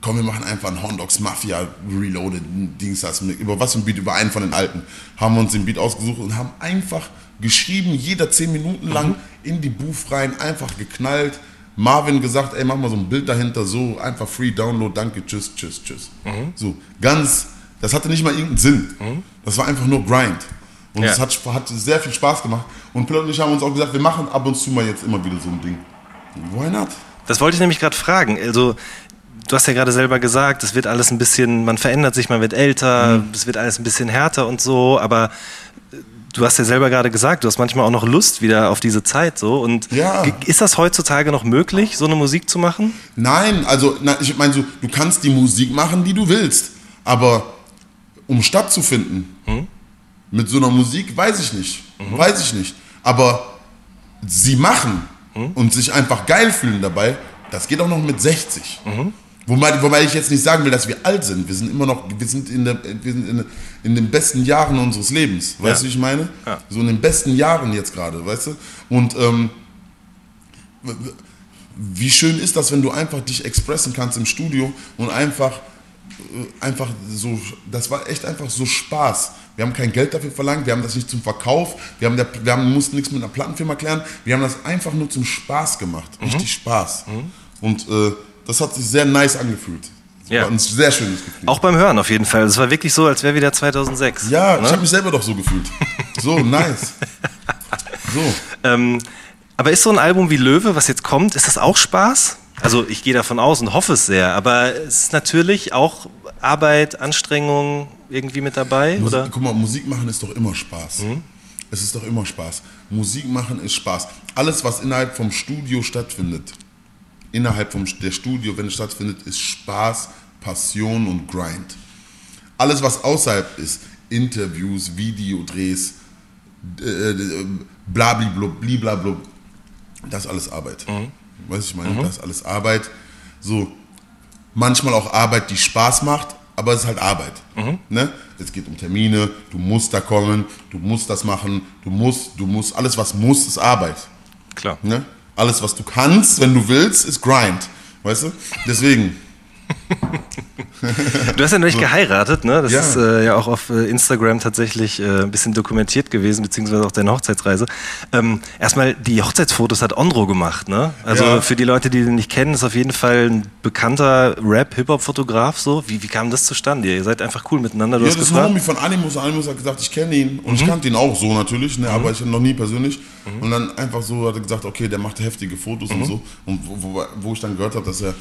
Komm, wir machen einfach ein Horndogs Mafia Reloaded Dings über was für ein Beat, über einen von den alten. Haben wir uns den Beat ausgesucht und haben einfach geschrieben, jeder zehn Minuten lang in die Booth rein, einfach geknallt. Marvin gesagt, ey, mach mal so ein Bild dahinter, so einfach Free Download, danke, tschüss, tschüss, tschüss. So, ganz, das hatte nicht mal irgendeinen Sinn. Das war einfach nur Grind. Und Ja. es hat, hat sehr viel Spaß gemacht. Und Pilot und ich haben uns auch gesagt, wir machen ab und zu mal jetzt immer wieder so ein Ding. Why not? Das wollte ich nämlich gerade fragen. Also, du hast ja gerade selber gesagt, es wird alles ein bisschen, man verändert sich, man wird älter, Mhm. es wird alles ein bisschen härter und so, aber äh, du hast ja selber gerade gesagt, du hast manchmal auch noch Lust wieder auf diese Zeit so. Und Ja. ist das heutzutage noch möglich, so eine Musik zu machen? Nein, also na, ich meine so, du kannst die Musik machen, die du willst, aber um stattzufinden mit so einer Musik, weiß ich nicht, weiß ich nicht. Aber sie machen und sich einfach geil fühlen dabei, das geht auch noch mit 60. Wobei, wobei ich jetzt nicht sagen will, dass wir alt sind. Wir sind immer noch, wir sind in, der, wir sind in, in den besten Jahren unseres Lebens. Weißt Ja. du, wie ich meine? Ja. So in den besten Jahren jetzt gerade, weißt du? Und ähm, wie schön ist das, wenn du einfach dich expressen kannst im Studio und einfach, äh, einfach so, das war echt einfach so Spaß. Wir haben kein Geld dafür verlangt, wir haben das nicht zum Verkauf, wir, haben der, wir haben, mussten nichts mit einer Plattenfirma klären, wir haben das einfach nur zum Spaß gemacht, richtig Spaß. Und äh, das hat sich sehr nice angefühlt. Ja. war ein sehr schönes Gefühl. Auch beim Hören auf jeden Fall. Es war wirklich so, als wäre wieder 2006. ja, ich ne? habe mich selber doch so gefühlt. So, nice. So. Ähm, aber ist so ein Album wie Löwe, was jetzt kommt, ist das auch Spaß? Also ich gehe davon aus und hoffe es sehr, aber es ist natürlich auch Arbeit, Anstrengung irgendwie mit dabei, Musik, oder? Guck mal, Musik machen ist doch immer Spaß. Es ist doch immer Spaß. Musik machen ist Spaß. Alles, was innerhalb vom Studio stattfindet, innerhalb vom, der Studio, wenn es stattfindet, ist Spaß, Passion und Grind. Alles, was außerhalb ist, Interviews, Videodrehs, äh, äh, blablablub, bliblablub, das ist alles Arbeit. Weißt du, ich meine, das ist alles Arbeit. So, manchmal auch Arbeit, die Spaß macht, aber es ist halt Arbeit. Ne? Es geht um Termine, du musst da kommen, du musst das machen, du musst, du musst, alles was muss, ist Arbeit. Klar. Ne? Alles was du kannst, wenn du willst, ist Grind. Weißt du? Deswegen. Du hast ja nicht geheiratet, ne? Das Ja. ist äh, ja auch auf äh, Instagram tatsächlich äh, ein bisschen dokumentiert gewesen, beziehungsweise auch deine Hochzeitsreise. Ähm, erstmal, die Hochzeitsfotos hat Ondro gemacht, ne? Also Ja. für die Leute, die den nicht kennen, ist auf jeden Fall ein bekannter Rap-Hip-Hop-Fotograf so. Wie, wie kam das zustande? Ihr seid einfach cool miteinander, du Ja, das ist ein gefragt. Homie von Animus. Animus hat gesagt, ich kenne ihn. Und ich kannte ihn auch so natürlich, ne, aber ich noch nie persönlich. Und dann einfach so hat er gesagt, okay, der macht heftige Fotos und so. Und wo, wo, wo ich dann gehört habe, dass er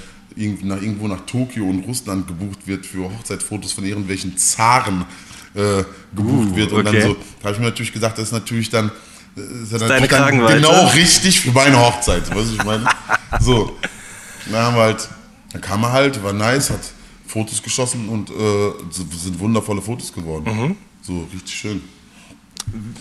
nach, irgendwo nach Tokio und Russland gebucht wird für Hochzeitsfotos von irgendwelchen Zaren äh, gebucht Uh, wird. Und okay. dann so, da habe ich mir natürlich gesagt, das ist natürlich dann, äh, ist ja dann Kragenweite. genau richtig für meine Hochzeit. Weißt du, ich meine? So. Dann haben wir halt, dann kam er halt, war nice, hat Fotos geschossen und äh, sind wundervolle Fotos geworden. Mhm. So richtig schön.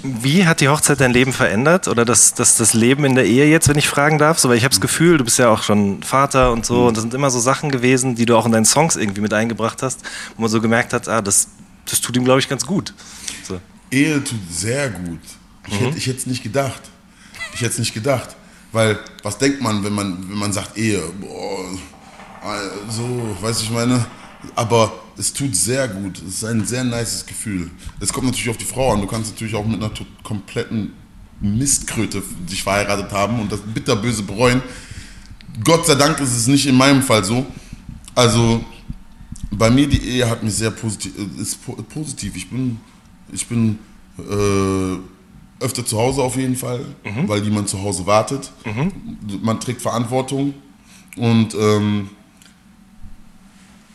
Wie hat die Hochzeit dein Leben verändert oder das, das, das Leben in der Ehe jetzt, wenn ich fragen darf? So, weil ich habe das Gefühl, du bist ja auch schon Vater und so und das sind immer so Sachen gewesen, die du auch in deinen Songs irgendwie mit eingebracht hast, wo man so gemerkt hat, ah, das, das tut ihm, glaube ich, ganz gut. So. Ehe tut sehr gut. Ich hätte ich hätte es nicht gedacht. Ich hätte es nicht gedacht. Weil, was denkt man, wenn man, wenn man sagt Ehe? Boah, so, weiß ich meine. Aber es tut sehr gut. Es ist ein sehr nices Gefühl. Es kommt natürlich auf die Frau an. Du kannst natürlich auch mit einer kompletten Mistkröte dich verheiratet haben und das bitterböse bereuen. Gott sei Dank ist es nicht in meinem Fall so. Also, bei mir die Ehe hat mich sehr positiv, äh, ist po positiv. Ich bin, ich bin äh, öfter zu Hause auf jeden Fall, weil jemand zu Hause wartet. Man trägt Verantwortung und ähm,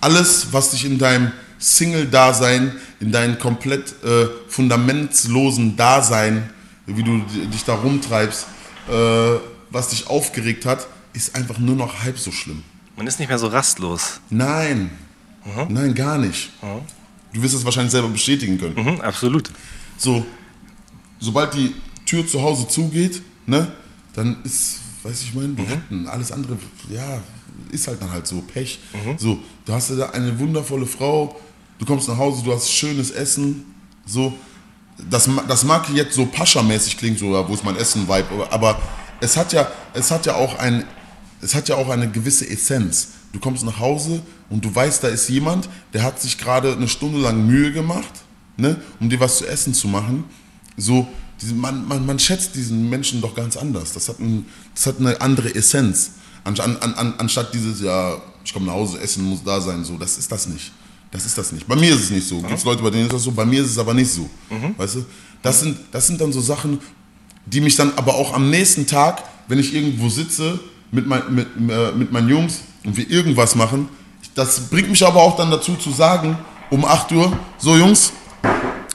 alles, was dich in deinem Single-Dasein, in deinem komplett äh, fundamentslosen Dasein, wie du di- dich da rumtreibst, äh, was dich aufgeregt hat, ist einfach nur noch halb so schlimm. Man ist nicht mehr so rastlos. Nein, nein, gar nicht. Du wirst es wahrscheinlich selber bestätigen können. Mhm, absolut. So, sobald die Tür zu Hause zugeht, ne, dann ist, weiß ich mein, wir retten. Alles andere, ja, ist halt dann halt so, Pech. So, du hast da eine wundervolle Frau, du kommst nach Hause, du hast schönes Essen, so. Das, das mag jetzt so Pascha-mäßig klingen, so, wo ist mein Essen-Vibe, aber, es hat ja, es hat ja auch ein, es hat ja auch eine gewisse Essenz. Du kommst nach Hause und du weißt, da ist jemand, der hat sich gerade eine Stunde lang Mühe gemacht, ne, um dir was zu essen zu machen. So, man, man, man schätzt diesen Menschen doch ganz anders. Das hat, ein, das hat eine andere Essenz. An, an, an, anstatt dieses, ja, ich komme nach Hause, Essen muss da sein, so, das ist das nicht. Das ist das nicht. Bei mir ist es nicht so. Gibt es Leute, bei denen ist das so, bei mir ist es aber nicht so. Weißt du? Das sind, das sind dann so Sachen, die mich dann aber auch am nächsten Tag, wenn ich irgendwo sitze mit, mein, mit, äh, mit meinen Jungs und wir irgendwas machen, das bringt mich aber auch dann dazu zu sagen, um 8 Uhr, so Jungs,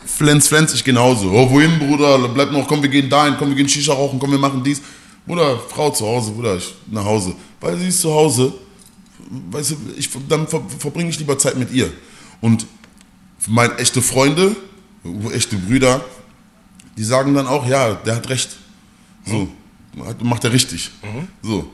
Flens, Flens, ich genauso. Oh, wohin, Bruder? Bleib noch, komm, wir gehen dahin, komm, wir gehen Shisha rauchen, komm, wir machen dies. Bruder, Frau zu Hause, Bruder, ich nach Hause. Weil sie ist zu Hause, weißt du, ich, dann ver, verbringe ich lieber Zeit mit ihr. Und meine echte Freunde, echte Brüder, die sagen dann auch, ja, der hat recht. So, hat- macht er richtig. So.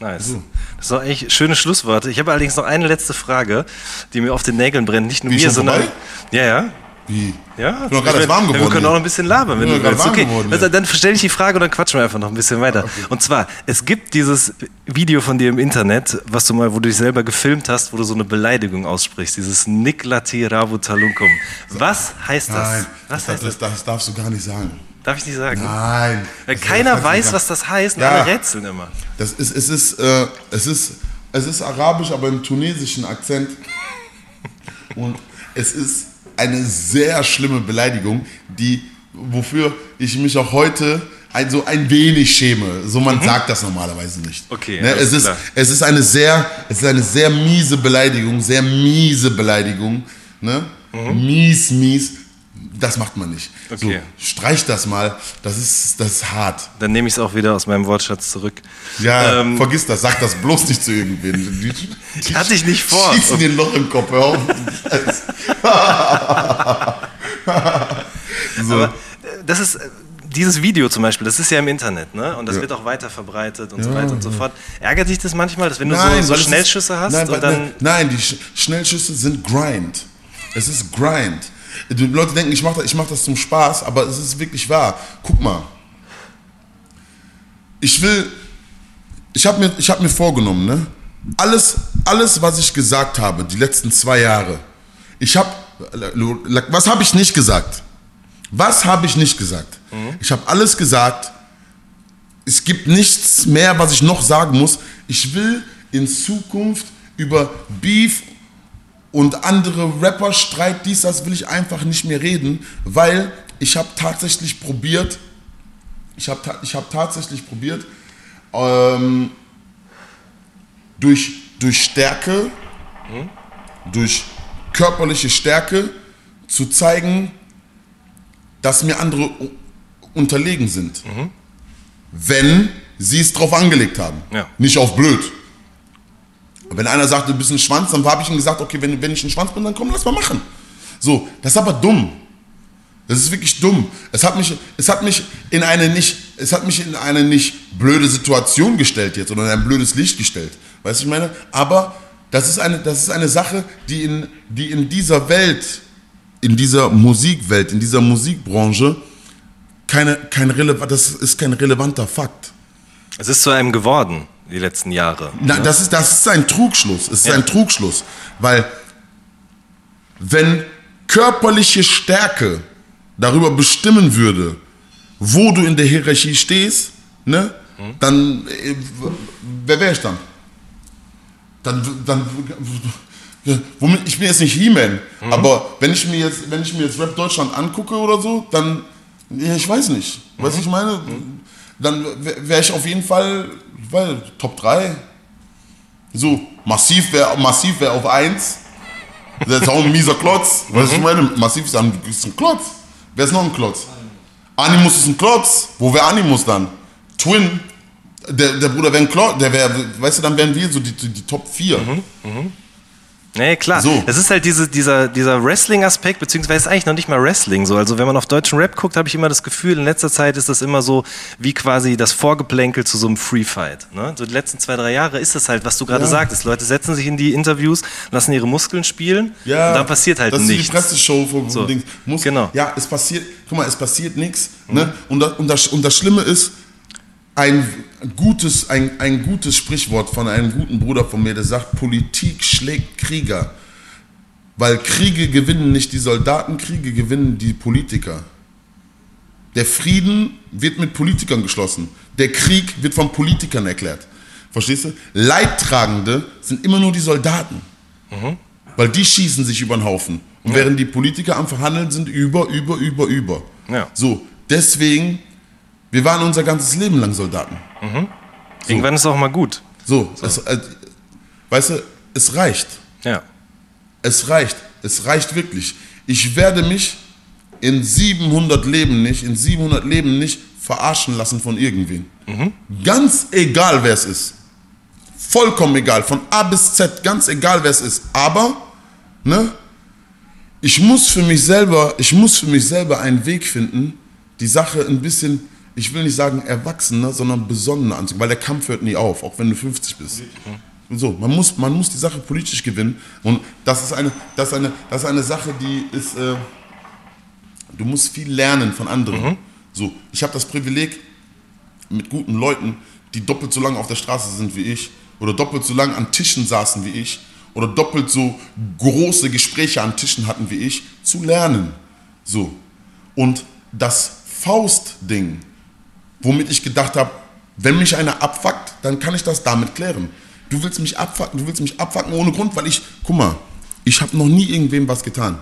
Nice. Das ist doch echt schöne Schlussworte. Ich habe allerdings noch eine letzte Frage, die mir auf den Nägeln brennt. Nicht nur Wie, mir, sondern. vorbei? Ja, ja. Wie? Ja, Ich bin gerade warm wir geworden. können auch noch ein bisschen labern, wenn du willst. gerade Okay, warm geworden also, dann stelle ich die Frage und dann quatschen wir einfach noch ein bisschen weiter. Und zwar, es gibt dieses Video von dir im Internet, was du mal, wo du dich selber gefilmt hast, wo du so eine Beleidigung aussprichst, dieses Niklati Ravutalunkum. Was heißt das? Nein, was das, heißt das, das? das darfst du gar nicht sagen. Darf ich nicht sagen? Nein. Weil keiner weiß, was das heißt und Ja. alle rätseln immer. Das ist, es ist, äh, es ist, es ist arabisch, aber im tunesischen Akzent. Und es ist eine sehr schlimme Beleidigung, die, wofür ich mich auch heute ein, so ein wenig schäme. So man sagt das normalerweise nicht. Mhm. Okay, ne, es, ist, klar. es ist eine sehr, es ist eine sehr miese Beleidigung, sehr miese Beleidigung. Ne? Mies, mies. Das macht man nicht. Okay. So, streich das mal. Das ist, das ist hart. Dann nehme ich es auch wieder aus meinem Wortschatz zurück. Ja, Ähm, vergiss das, sag das bloß nicht zu irgendwen. Die, die Hatte ich nicht vor. Schießen dir ein Loch im Kopf, hör auf. so. Aber äh, das ist, äh, dieses Video zum Beispiel, das ist ja im Internet, ne? Und das Ja. wird auch weiter verbreitet und so Ja, weiter und so fort. Ärgert dich das manchmal, dass wenn du so, so es ist- Schnellschüsse hast nein, und dann. nein, nein, die Sch Schnellschüsse sind Grind. Es ist Grind. Die Leute denken, ich mache das, ich mach das zum Spaß, aber es ist wirklich wahr. Guck mal. Ich will, ich habe mir, ich hab mir vorgenommen, ne? Alles, alles, was ich gesagt habe, die letzten zwei Jahre, ich habe, was habe ich nicht gesagt? Was habe ich nicht gesagt? Ich habe alles gesagt, es gibt nichts mehr, was ich noch sagen muss. Ich will in Zukunft über Beef und andere Rapper-Streit, dies, das will ich einfach nicht mehr reden, weil ich habe tatsächlich probiert, ich habe ta ich hab tatsächlich probiert, ähm, durch, durch Stärke, durch körperliche Stärke zu zeigen, dass mir andere unterlegen sind wenn sie es drauf angelegt haben. Ja. Nicht auf blöd. Wenn einer sagt, du bist ein Schwanz, dann habe ich ihm gesagt, okay, wenn, wenn ich ein Schwanz bin, dann komm, lass mal machen. So, das ist aber dumm. Das ist wirklich dumm. Es hat mich, es hat mich in eine nicht, es hat mich in eine nicht blöde Situation gestellt jetzt oder in ein blödes Licht gestellt. Weißt du, ich meine? Aber das ist eine, das ist eine Sache, die in, die in dieser Welt, in dieser Musikwelt, in dieser Musikbranche keine, kein relevant, das ist kein relevanter Fakt. Es ist zu einem geworden, die letzten Jahre. Na, das, ist, das ist ein Trugschluss. Es ist Ja. ein Trugschluss. Weil, wenn körperliche Stärke darüber bestimmen würde, wo du in der Hierarchie stehst, ne, dann, äh, wer wäre ich dann? Dann, dann, womit, ich bin jetzt nicht He-Man, aber wenn ich, mir jetzt, wenn ich mir jetzt Rap Deutschland angucke oder so, dann, ja, ich weiß nicht. Weißt du, ich meine? Dann wäre ich auf jeden Fall, nicht, Top 3. So, massiv wäre massiv wär auf 1. Das ist auch ein mieser Klotz. Weißt du, ich meine? Massiv ist ein, ist ein Klotz. Wer ist noch ein Klotz? Animus ist ein Klotz. Wo wäre Animus dann? Twin. Der, der Bruder wäre ein Klotz. Der wäre, weißt du, dann wären wir so die, die, die Top 4. Nee, klar. So. Es ist halt diese, dieser, dieser Wrestling-Aspekt, beziehungsweise ist eigentlich noch nicht mal Wrestling so. Also wenn man auf deutschen Rap guckt, habe ich immer das Gefühl, in letzter Zeit ist das immer so wie quasi das Vorgeplänkel zu so einem Free-Fight. Ne? So die letzten zwei, drei Jahre ist es halt, was du gerade Ja. sagtest. Leute setzen sich in die Interviews, lassen ihre Muskeln spielen Ja, und dann passiert halt das nichts. ist die Presseshow vom So, Ding. Muss, genau. Ja, es passiert, guck mal, es passiert nichts. Ne? Und, das, und, das, und das Schlimme ist, ein gutes, ein, ein gutes Sprichwort von einem guten Bruder von mir, der sagt, Politik schlägt Krieger. Weil Kriege gewinnen nicht die Soldaten, Kriege gewinnen die Politiker. Der Frieden wird mit Politikern geschlossen. Der Krieg wird von Politikern erklärt. Verstehst du? Leidtragende sind immer nur die Soldaten. Weil die schießen sich über den Haufen. Und während die Politiker am Verhandeln sind, über, über, über, über. Ja. So, deswegen, wir waren unser ganzes Leben lang Soldaten. Irgendwann ist es auch mal gut. So, Es, äh, weißt du, es reicht. Ja. Es reicht. Es reicht wirklich. Ich werde mich in 700 Leben nicht, in 700 Leben nicht verarschen lassen von irgendwem. Ganz egal, wer es ist. Vollkommen egal. Von A bis Z, ganz egal, wer es ist. Aber, ne, ich muss für mich selber, ich muss für mich selber einen Weg finden, die Sache ein bisschen, ich will nicht sagen erwachsener, sondern besonnener anzugehen, weil der Kampf hört nie auf, auch wenn du 50 bist. So, man muss, man muss die Sache politisch gewinnen und das ist eine, das ist eine, das ist eine Sache, die ist, äh, du musst viel lernen von anderen. So, ich habe das Privileg mit guten Leuten, die doppelt so lange auf der Straße sind wie ich oder doppelt so lange an Tischen saßen wie ich oder doppelt so große Gespräche an Tischen hatten wie ich, zu lernen. So. Und das Faustding, womit ich gedacht habe, wenn mich einer abfuckt, dann kann ich das damit klären. Du willst mich abfucken, du willst mich abfucken ohne Grund, weil ich, guck mal, ich habe noch nie irgendwem was getan.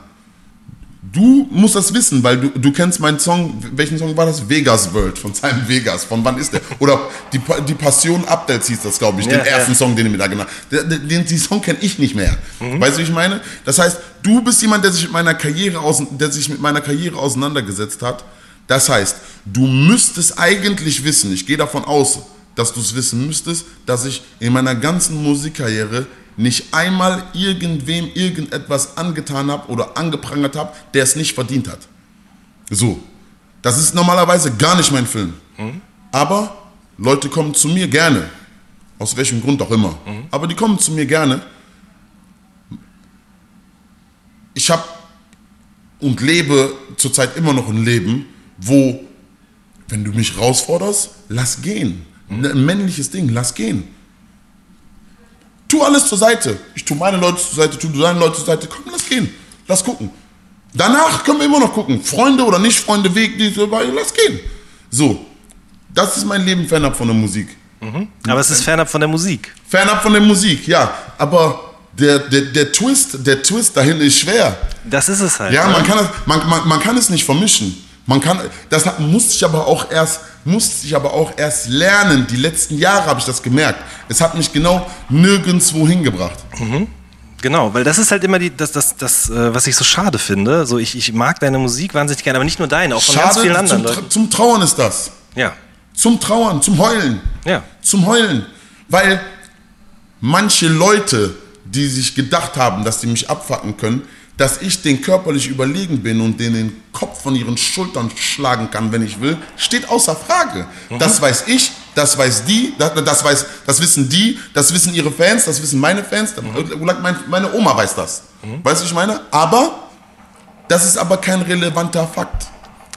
Du musst das wissen, weil du, du kennst meinen Song, welchen Song war das? Vegas World von Simon Vegas. Von wann ist der? Oder die, die Passion Abdels hieß das, glaube ich, Ja, den ersten ja. Song, den du mir da genannt hast. Den, den, den Song kenne ich nicht mehr. Weißt du, wie ich meine? Das heißt, du bist jemand, der sich mit meiner Karriere, aus, der sich mit meiner Karriere auseinandergesetzt hat. Das heißt, du müsstest eigentlich wissen, ich gehe davon aus, dass du es wissen müsstest, dass ich in meiner ganzen Musikkarriere nicht einmal irgendwem irgendetwas angetan habe oder angeprangert habe, der es nicht verdient hat. So. Das ist normalerweise gar nicht mein Film. Aber Leute kommen zu mir gerne. Aus welchem Grund auch immer. Aber die kommen zu mir gerne. Ich habe und lebe zurzeit immer noch ein Leben, wo, wenn du mich herausforderst, lass gehen. Ein männliches Ding, lass gehen. Tu alles zur Seite. Ich tu meine Leute zur Seite, tu deine Leute zur Seite. Komm, lass gehen. Lass gucken. Danach können wir immer noch gucken. Freunde oder nicht Freunde, Weg, die, lass gehen. So. Das ist mein Leben fernab von der Musik. Aber es ist fernab von der Musik. Fernab von der Musik, ja. Aber der, der, der Twist, der Twist dahin ist schwer. Das ist es halt. Ja, ne? man kann, das, man, man, man kann es nicht vermischen. Man kann, das musste ich aber auch erst, musste ich aber auch erst lernen. Die letzten Jahre habe ich das gemerkt. Es hat mich genau nirgendwo hingebracht. Genau, weil das ist halt immer die, das, das, das, äh, was ich so schade finde. So, ich, ich mag deine Musik wahnsinnig gerne, aber nicht nur deine, auch von ganz vielen Schade, anderen zum, Leuten. Zum Trauern ist das. Ja, Zum Trauern, zum Heulen. ja. Zum Heulen. Weil manche Leute, die sich gedacht haben, dass sie mich abfacken können, dass ich den körperlich überlegen bin und denen den Kopf von ihren Schultern schlagen kann, wenn ich will, steht außer Frage. Das weiß ich, das weiß die, das, das, weiß, das wissen die, das wissen ihre Fans, das wissen meine Fans, meine, meine Oma weiß das. Weißt du, was ich meine? Aber das ist aber kein relevanter Fakt.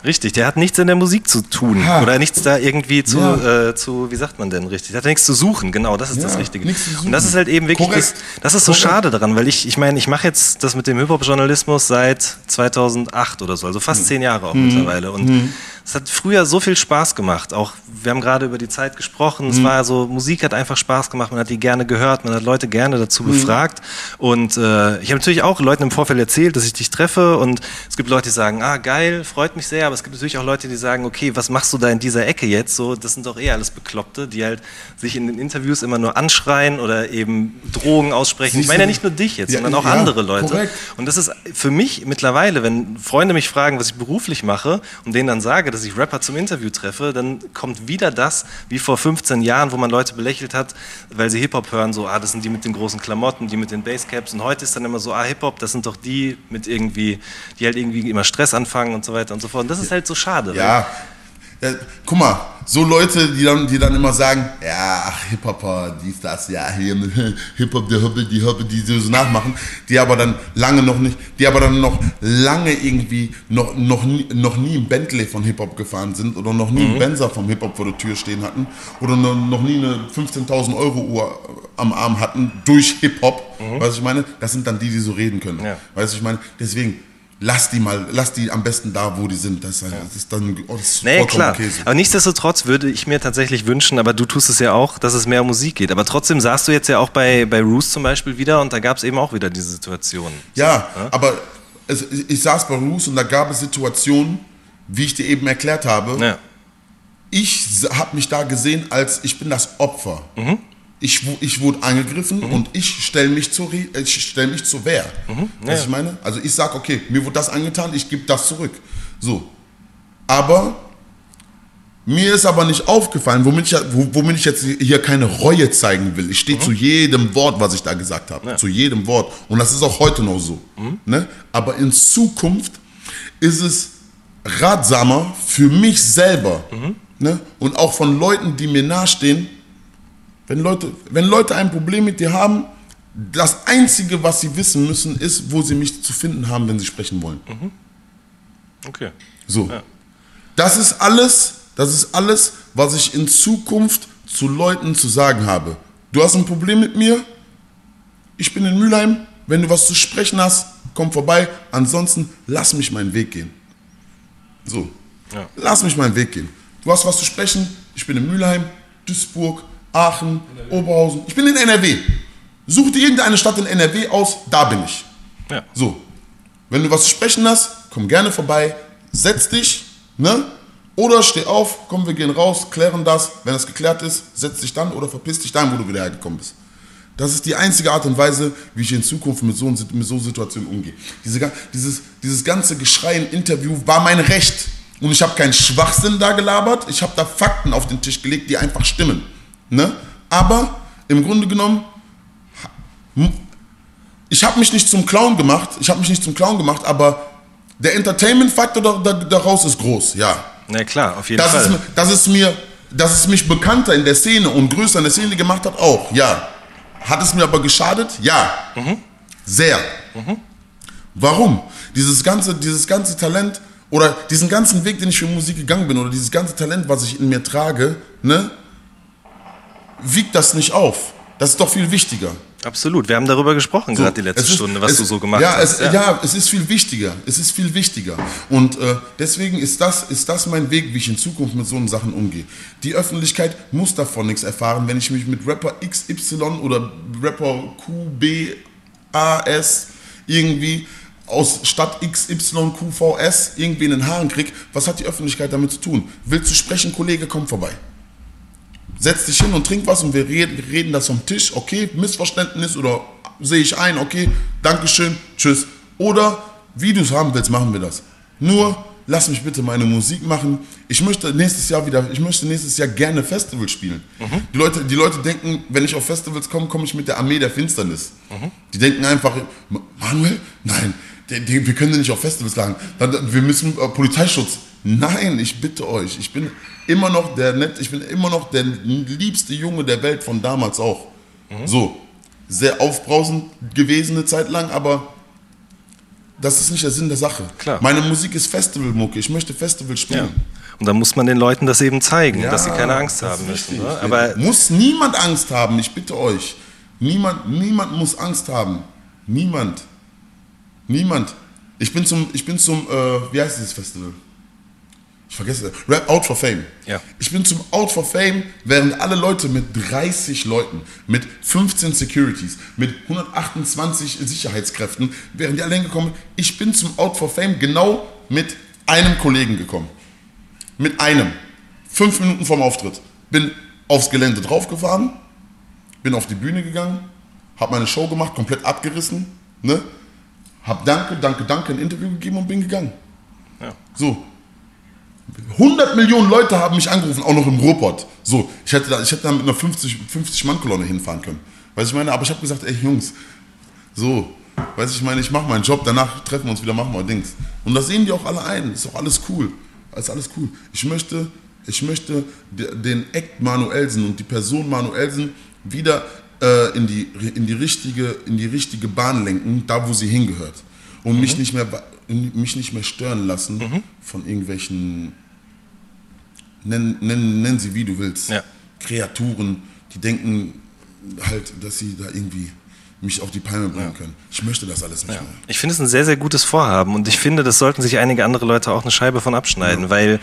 Richtig, der hat nichts in der Musik zu tun. Ha. Oder nichts da irgendwie zu, Ja. äh, zu, wie sagt man denn richtig? Der hat nichts zu suchen, genau, das ist Ja, das Richtige. Und das ist halt eben wirklich, das, das ist so Korrekt. schade daran, weil ich, ich meine, ich mache jetzt das mit dem Hip-Hop-Journalismus seit 2008 oder so, also fast Hm. zehn Jahre auch mittlerweile. Und es hat früher so viel Spaß gemacht. Auch, wir haben gerade über die Zeit gesprochen, Hm. es war so, Musik hat einfach Spaß gemacht, man hat die gerne gehört, man hat Leute gerne dazu Hm. befragt. Und äh, ich habe natürlich auch Leuten im Vorfeld erzählt, dass ich dich treffe und es gibt Leute, die sagen, ah geil, freut mich sehr, aber es gibt natürlich auch Leute, die sagen, okay, was machst du da in dieser Ecke jetzt? So, das sind doch eh alles Bekloppte, die halt sich in den Interviews immer nur anschreien oder eben Drohungen aussprechen. Ich Siehst meine ja nicht nur dich jetzt, Ja, sondern auch ja, andere Leute. korrekt. Und das ist für mich mittlerweile, wenn Freunde mich fragen, was ich beruflich mache und denen dann sage, dass ich Rapper zum Interview treffe, dann kommt wieder das, wie vor 15 Jahren, wo man Leute belächelt hat, weil sie Hip-Hop hören, so, ah, das sind die mit den großen Klamotten, die mit den Basscaps. Und heute ist dann immer so, ah, Hip-Hop, das sind doch die mit irgendwie, die halt irgendwie immer Stress anfangen und so weiter und so fort. Und das ist halt so schade. Ja. Ja. Guck mal, so Leute, die dann, die dann immer sagen, ja, ach, Hip-Hopper, dies, das, ja, hier, Hip-Hop, der Hoppe, die Hoppe, die so nachmachen, die aber dann lange noch nicht, die aber dann noch lange irgendwie noch, noch, nie, noch nie im Bentley von Hip-Hop gefahren sind oder noch nie einen Benzer vom Hip-Hop vor der Tür stehen hatten oder noch, nie eine 15.000 Euro Uhr am Arm hatten durch Hip-Hop, weißt du, ich meine, das sind dann die, die so reden können, Ja. weißt du, ich meine, deswegen, lass die mal, lass die am besten da, wo die sind, das, ist- das ist dann, oh, das ist Nee, vollkommen klar. so. Aber nichtsdestotrotz würde ich mir tatsächlich wünschen, aber du tust es ja auch, dass es mehr um Musik geht. Aber trotzdem saßt du jetzt ja auch bei, bei Roos zum Beispiel wieder und da gab es eben auch wieder diese Situation. Ja, aber es, ich saß bei Roos und da gab es Situationen, wie ich dir eben erklärt habe. Ja. Ich habe mich da gesehen als, ich bin das Opfer. Mhm. Ich, ich wurde angegriffen und ich stelle mich, zur äh, ich stell mich zur Wehr. Mhm. Ja, Was ich meine? Also ich sage, okay, mir wurde das angetan, ich gebe das zurück. So. Aber mir ist aber nicht aufgefallen, womit ich, womit ich jetzt hier keine Reue zeigen will. Ich stehe zu jedem Wort, was ich da gesagt habe. Mhm. Ja. Mhm. Zu jedem Wort. Und das ist auch heute noch so. Ne? Aber in Zukunft ist es ratsamer für mich selber Mhm. ne? und auch von Leuten, die mir nahestehen, wenn Leute, wenn Leute ein Problem mit dir haben, das Einzige, was sie wissen müssen, ist, wo sie mich zu finden haben, wenn sie sprechen wollen. Okay. So. Das ist alles, das ist alles, was ich in Zukunft zu Leuten zu sagen habe. Du hast ein Problem mit mir, ich bin in Mülheim, wenn du was zu sprechen hast, komm vorbei, ansonsten lass mich meinen Weg gehen. So. Ja. Lass mich meinen Weg gehen. Du hast was zu sprechen, ich bin in Mülheim, Duisburg, Aachen, Oberhausen, ich bin in NRW. Such dir irgendeine Stadt in NRW aus, da bin ich. Ja. So, wenn du was zu sprechen hast, komm gerne vorbei, setz dich, ne? Oder steh auf, komm, wir gehen raus, klären das. Wenn das geklärt ist, setz dich dann oder verpiss dich dann, wo du wieder hergekommen bist. Das ist die einzige Art und Weise, wie ich in Zukunft mit so, mit so Situationen umgehe. Diese, dieses, dieses ganze Geschrei im Interview war mein Recht. Und ich habe keinen Schwachsinn da gelabert. Ich habe da Fakten auf den Tisch gelegt, die einfach stimmen. Ne? Aber im Grunde genommen ich habe mich nicht zum Clown gemacht, ich habe mich nicht zum Clown gemacht, aber der Entertainment-Faktor da, da, daraus ist groß, ja. Na klar, auf jeden Das Fall. ist, das ist mir, dass es mich bekannter in der Szene und größer in der Szene gemacht hat, auch, ja. Hat es mir aber geschadet? Ja. Sehr. Warum? Dieses ganze, dieses ganze Talent oder diesen ganzen Weg, den ich für Musik gegangen bin oder dieses ganze Talent, was ich in mir trage, ne, wiegt das nicht auf. Das ist doch viel wichtiger. Absolut. Wir haben darüber gesprochen, So, gerade die letzte ist- Stunde, was es- du so gemacht ja, hast. Es, ja. es ist viel wichtiger. Es ist viel wichtiger. Und äh, deswegen ist das, ist das mein Weg, wie ich in Zukunft mit so Sachen umgehe. Die Öffentlichkeit muss davon nichts erfahren, wenn ich mich mit Rapper XY oder Rapper QBAS irgendwie aus Stadt XYQVS irgendwie in den Haaren krieg. Was hat die Öffentlichkeit damit zu tun? Willst du sprechen, Kollege, komm vorbei. Setz dich hin und trink was und wir reden, wir reden das vom Tisch. Okay, Missverständnis oder sehe ich ein, okay, Dankeschön, tschüss. Oder wie du es haben willst, machen wir das. Nur lass mich bitte meine Musik machen. Ich möchte nächstes Jahr wieder, ich möchte nächstes Jahr gerne Festival spielen. Die, Leute, die Leute denken, wenn ich auf Festivals komme, komme ich mit der Armee der Finsternis. Die denken einfach, "Ma- Manuel, nein, die, die, wir können nicht auf Festivals lagen. Wir müssen äh, Polizeischutz. Nein, ich bitte euch, ich bin immer noch der nett, ich bin immer noch der liebste Junge der Welt von damals auch. So, sehr aufbrausend gewesen eine Zeit lang, aber das ist nicht der Sinn der Sache. Klar. Meine Musik ist Festivalmucke, ich möchte Festival Ja. spielen. Und dann muss man den Leuten das eben zeigen, Ja, dass sie keine Angst haben müssen. Ne? Aber muss niemand Angst haben, ich bitte euch. Niemand, niemand muss Angst haben. Niemand. Niemand. Ich bin zum, ich bin zum, äh, wie heißt dieses Festival? Ich vergesse, Rap Out for Fame. Ja. Ich bin zum Out for Fame, während alle Leute mit 30 Leuten, mit 15 Securities, mit 128 Sicherheitskräften, während die alle hingekommen. Ich bin zum Out for Fame genau mit einem Kollegen gekommen. Mit einem. Fünf Minuten vorm Auftritt. Bin aufs Gelände draufgefahren, bin auf die Bühne gegangen, habe meine Show gemacht, komplett abgerissen, ne? Hab Danke, Danke, Danke ein Interview gegeben und bin gegangen. Ja. So. 100 Millionen Leute haben mich angerufen, auch noch im Ruhrpott. So, ich hätte da, ich hätte da mit einer 50, 50 Mann Kolonne hinfahren können. Weißt du, ich meine, aber ich habe gesagt, ey Jungs, so, weiß ich meine, ich mache meinen Job, danach treffen wir uns wieder, machen wir Dings. Und das sehen die auch alle ein, ist auch alles cool. Ist alles cool. Ich möchte, ich möchte de- den Act Manuelsen und die Person Manuelsen wieder äh, in, die, in, die richtige, in die richtige Bahn lenken, da wo sie hingehört. Und Mhm. mich, nicht mehr, mich nicht mehr stören lassen von irgendwelchen, nenn, nenn, nenn sie wie du willst, Ja. Kreaturen, die denken halt, dass sie da irgendwie mich auf die Palme bringen können. Ich möchte das alles nicht mehr. Ich finde es ein sehr, sehr gutes Vorhaben und ich finde, das sollten sich einige andere Leute auch eine Scheibe von abschneiden, weil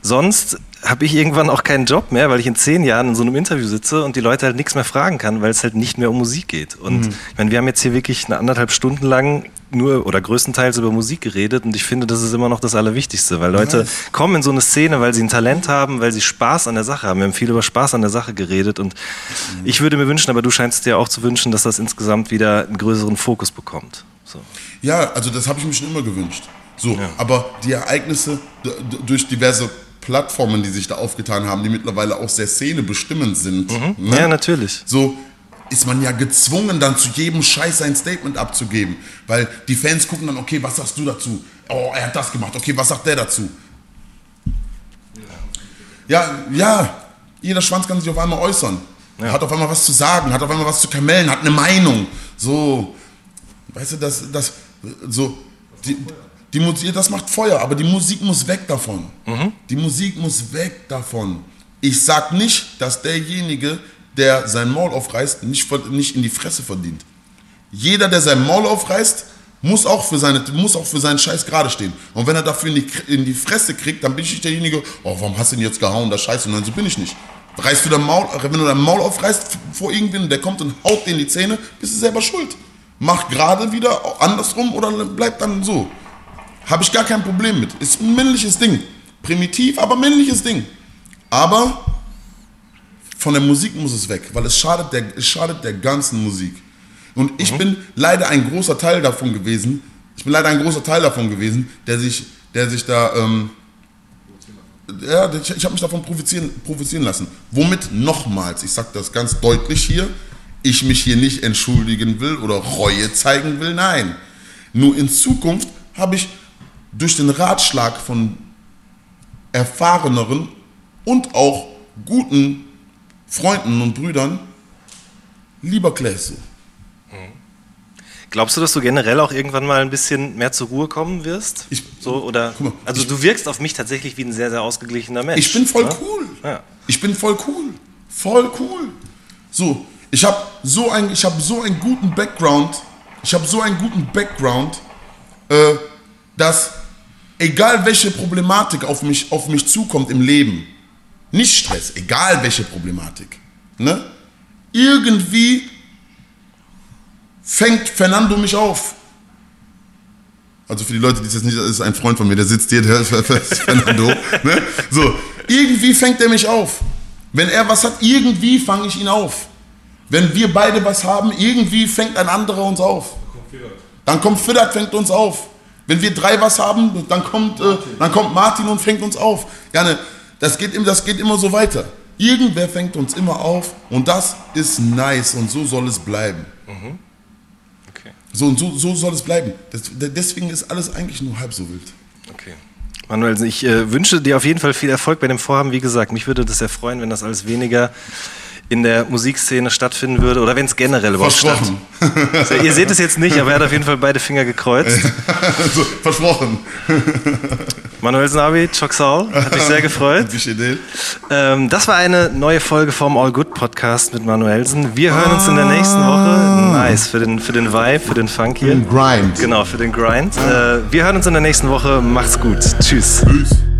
sonst habe ich irgendwann auch keinen Job mehr, weil ich in zehn Jahren in so einem Interview sitze und die Leute halt nichts mehr fragen kann, weil es halt nicht mehr um Musik geht. Und ich meine, wir haben jetzt hier wirklich eine anderthalb Stunden lang nur oder größtenteils über Musik geredet und ich finde, das ist immer noch das Allerwichtigste, weil Leute Nice. kommen in so eine Szene, weil sie ein Talent haben, weil sie Spaß an der Sache haben. Wir haben viel über Spaß an der Sache geredet und ich würde mir wünschen, aber du scheinst dir auch zu wünschen, dass das insgesamt wieder einen größeren Fokus bekommt. So. Ja, also das habe ich mir schon immer gewünscht. So, aber die Ereignisse durch diverse Plattformen, die sich da aufgetan haben, die mittlerweile auch sehr szenebestimmend sind, ne? Ja, natürlich. so ist man ja gezwungen, dann zu jedem Scheiß ein Statement abzugeben. Weil die Fans gucken dann, okay, was sagst du dazu? Oh, er hat das gemacht, okay, was sagt der dazu? Ja, ja, jeder Schwanz kann sich auf einmal äußern. Ja. Hat auf einmal was zu sagen, hat auf einmal was zu kamellen, hat eine Meinung. So, weißt du, das, das, so, die, die Musik, das macht Feuer, aber die Musik muss weg davon. Die Musik muss weg davon. Ich sag nicht, dass derjenige, der sein Maul aufreißt, nicht, nicht in die Fresse verdient. Jeder, der sein Maul aufreißt, muss auch für, seine, muss auch für seinen Scheiß gerade stehen. Und wenn er dafür in die, in die Fresse kriegt, dann bin ich nicht derjenige, oh, warum hast du ihn jetzt gehauen, das Scheiße. Nein, so bin ich nicht. Reißt du dein Maul, wenn du dein Maul aufreißt vor irgendwen, der kommt und haut dir in die Zähne, bist du selber schuld. Mach gerade wieder andersrum oder bleib dann so. Habe ich gar kein Problem mit. Ist ein männliches Ding. Primitiv, aber männliches Ding. Aber von der Musik muss es weg, weil es schadet der, es schadet der ganzen Musik. Und ich bin leider ein großer Teil davon gewesen. Ich bin leider ein großer Teil davon gewesen, der sich, der sich da, ähm, ja, ich, ich habe mich davon provozieren, provozieren lassen. Womit nochmals, ich sage das ganz deutlich hier, ich mich hier nicht entschuldigen will oder Reue zeigen will, nein. Nur in Zukunft habe ich durch den Ratschlag von erfahreneren und auch guten Freunden und Brüdern, lieber Claes. Glaubst du, dass du generell auch irgendwann mal ein bisschen mehr zur Ruhe kommen wirst? Ich- so oder mal, also ich- du wirkst auf mich tatsächlich wie ein sehr sehr ausgeglichener Mensch. Ich bin voll ne? cool. Ja. Ich bin voll cool. Voll cool. So, ich habe so, ein, ich hab so einen guten Background. Ich habe so einen guten Background, äh, dass egal welche Problematik auf mich, auf mich zukommt im Leben, nicht Stress, egal welche Problematik, ne? irgendwie fängt Fernando mich auf. Also für die Leute, die es jetzt nicht, das ist ein Freund von mir, der sitzt hier, der ist Fernando. ne? So, irgendwie fängt er mich auf. Wenn er was hat, irgendwie fange ich ihn auf. Wenn wir beide was haben, irgendwie fängt ein anderer uns auf. Dann kommt Fidat, fängt uns auf. Wenn wir drei was haben, dann kommt, äh, dann kommt Martin und fängt uns auf. Ja, das, geht, das geht immer so weiter. Irgendwer fängt uns immer auf und das ist nice und so soll es bleiben. Okay. So und so, so soll es bleiben. Das, deswegen ist alles eigentlich nur halb so wild. Okay. Manuel, ich äh, wünsche dir auf jeden Fall viel Erfolg bei dem Vorhaben. Wie gesagt, mich würde das sehr freuen, wenn das alles weniger in der Musikszene stattfinden würde oder wenn es generell überhaupt Versprochen. statt. Also, ihr seht es jetzt nicht, aber er hat auf jeden Fall beide Finger gekreuzt. so, versprochen. Manuel Snabi, Choksal, hat mich sehr gefreut. Ähm, das war eine neue Folge vom All Good Podcast mit Manuelsen. Wir hören uns in der nächsten Woche. Nice, für den, für den Vibe, für den Funk hier. Grind. Genau, für den Grind. Äh, wir hören uns in der nächsten Woche. Macht's gut. Tschüss. Peace.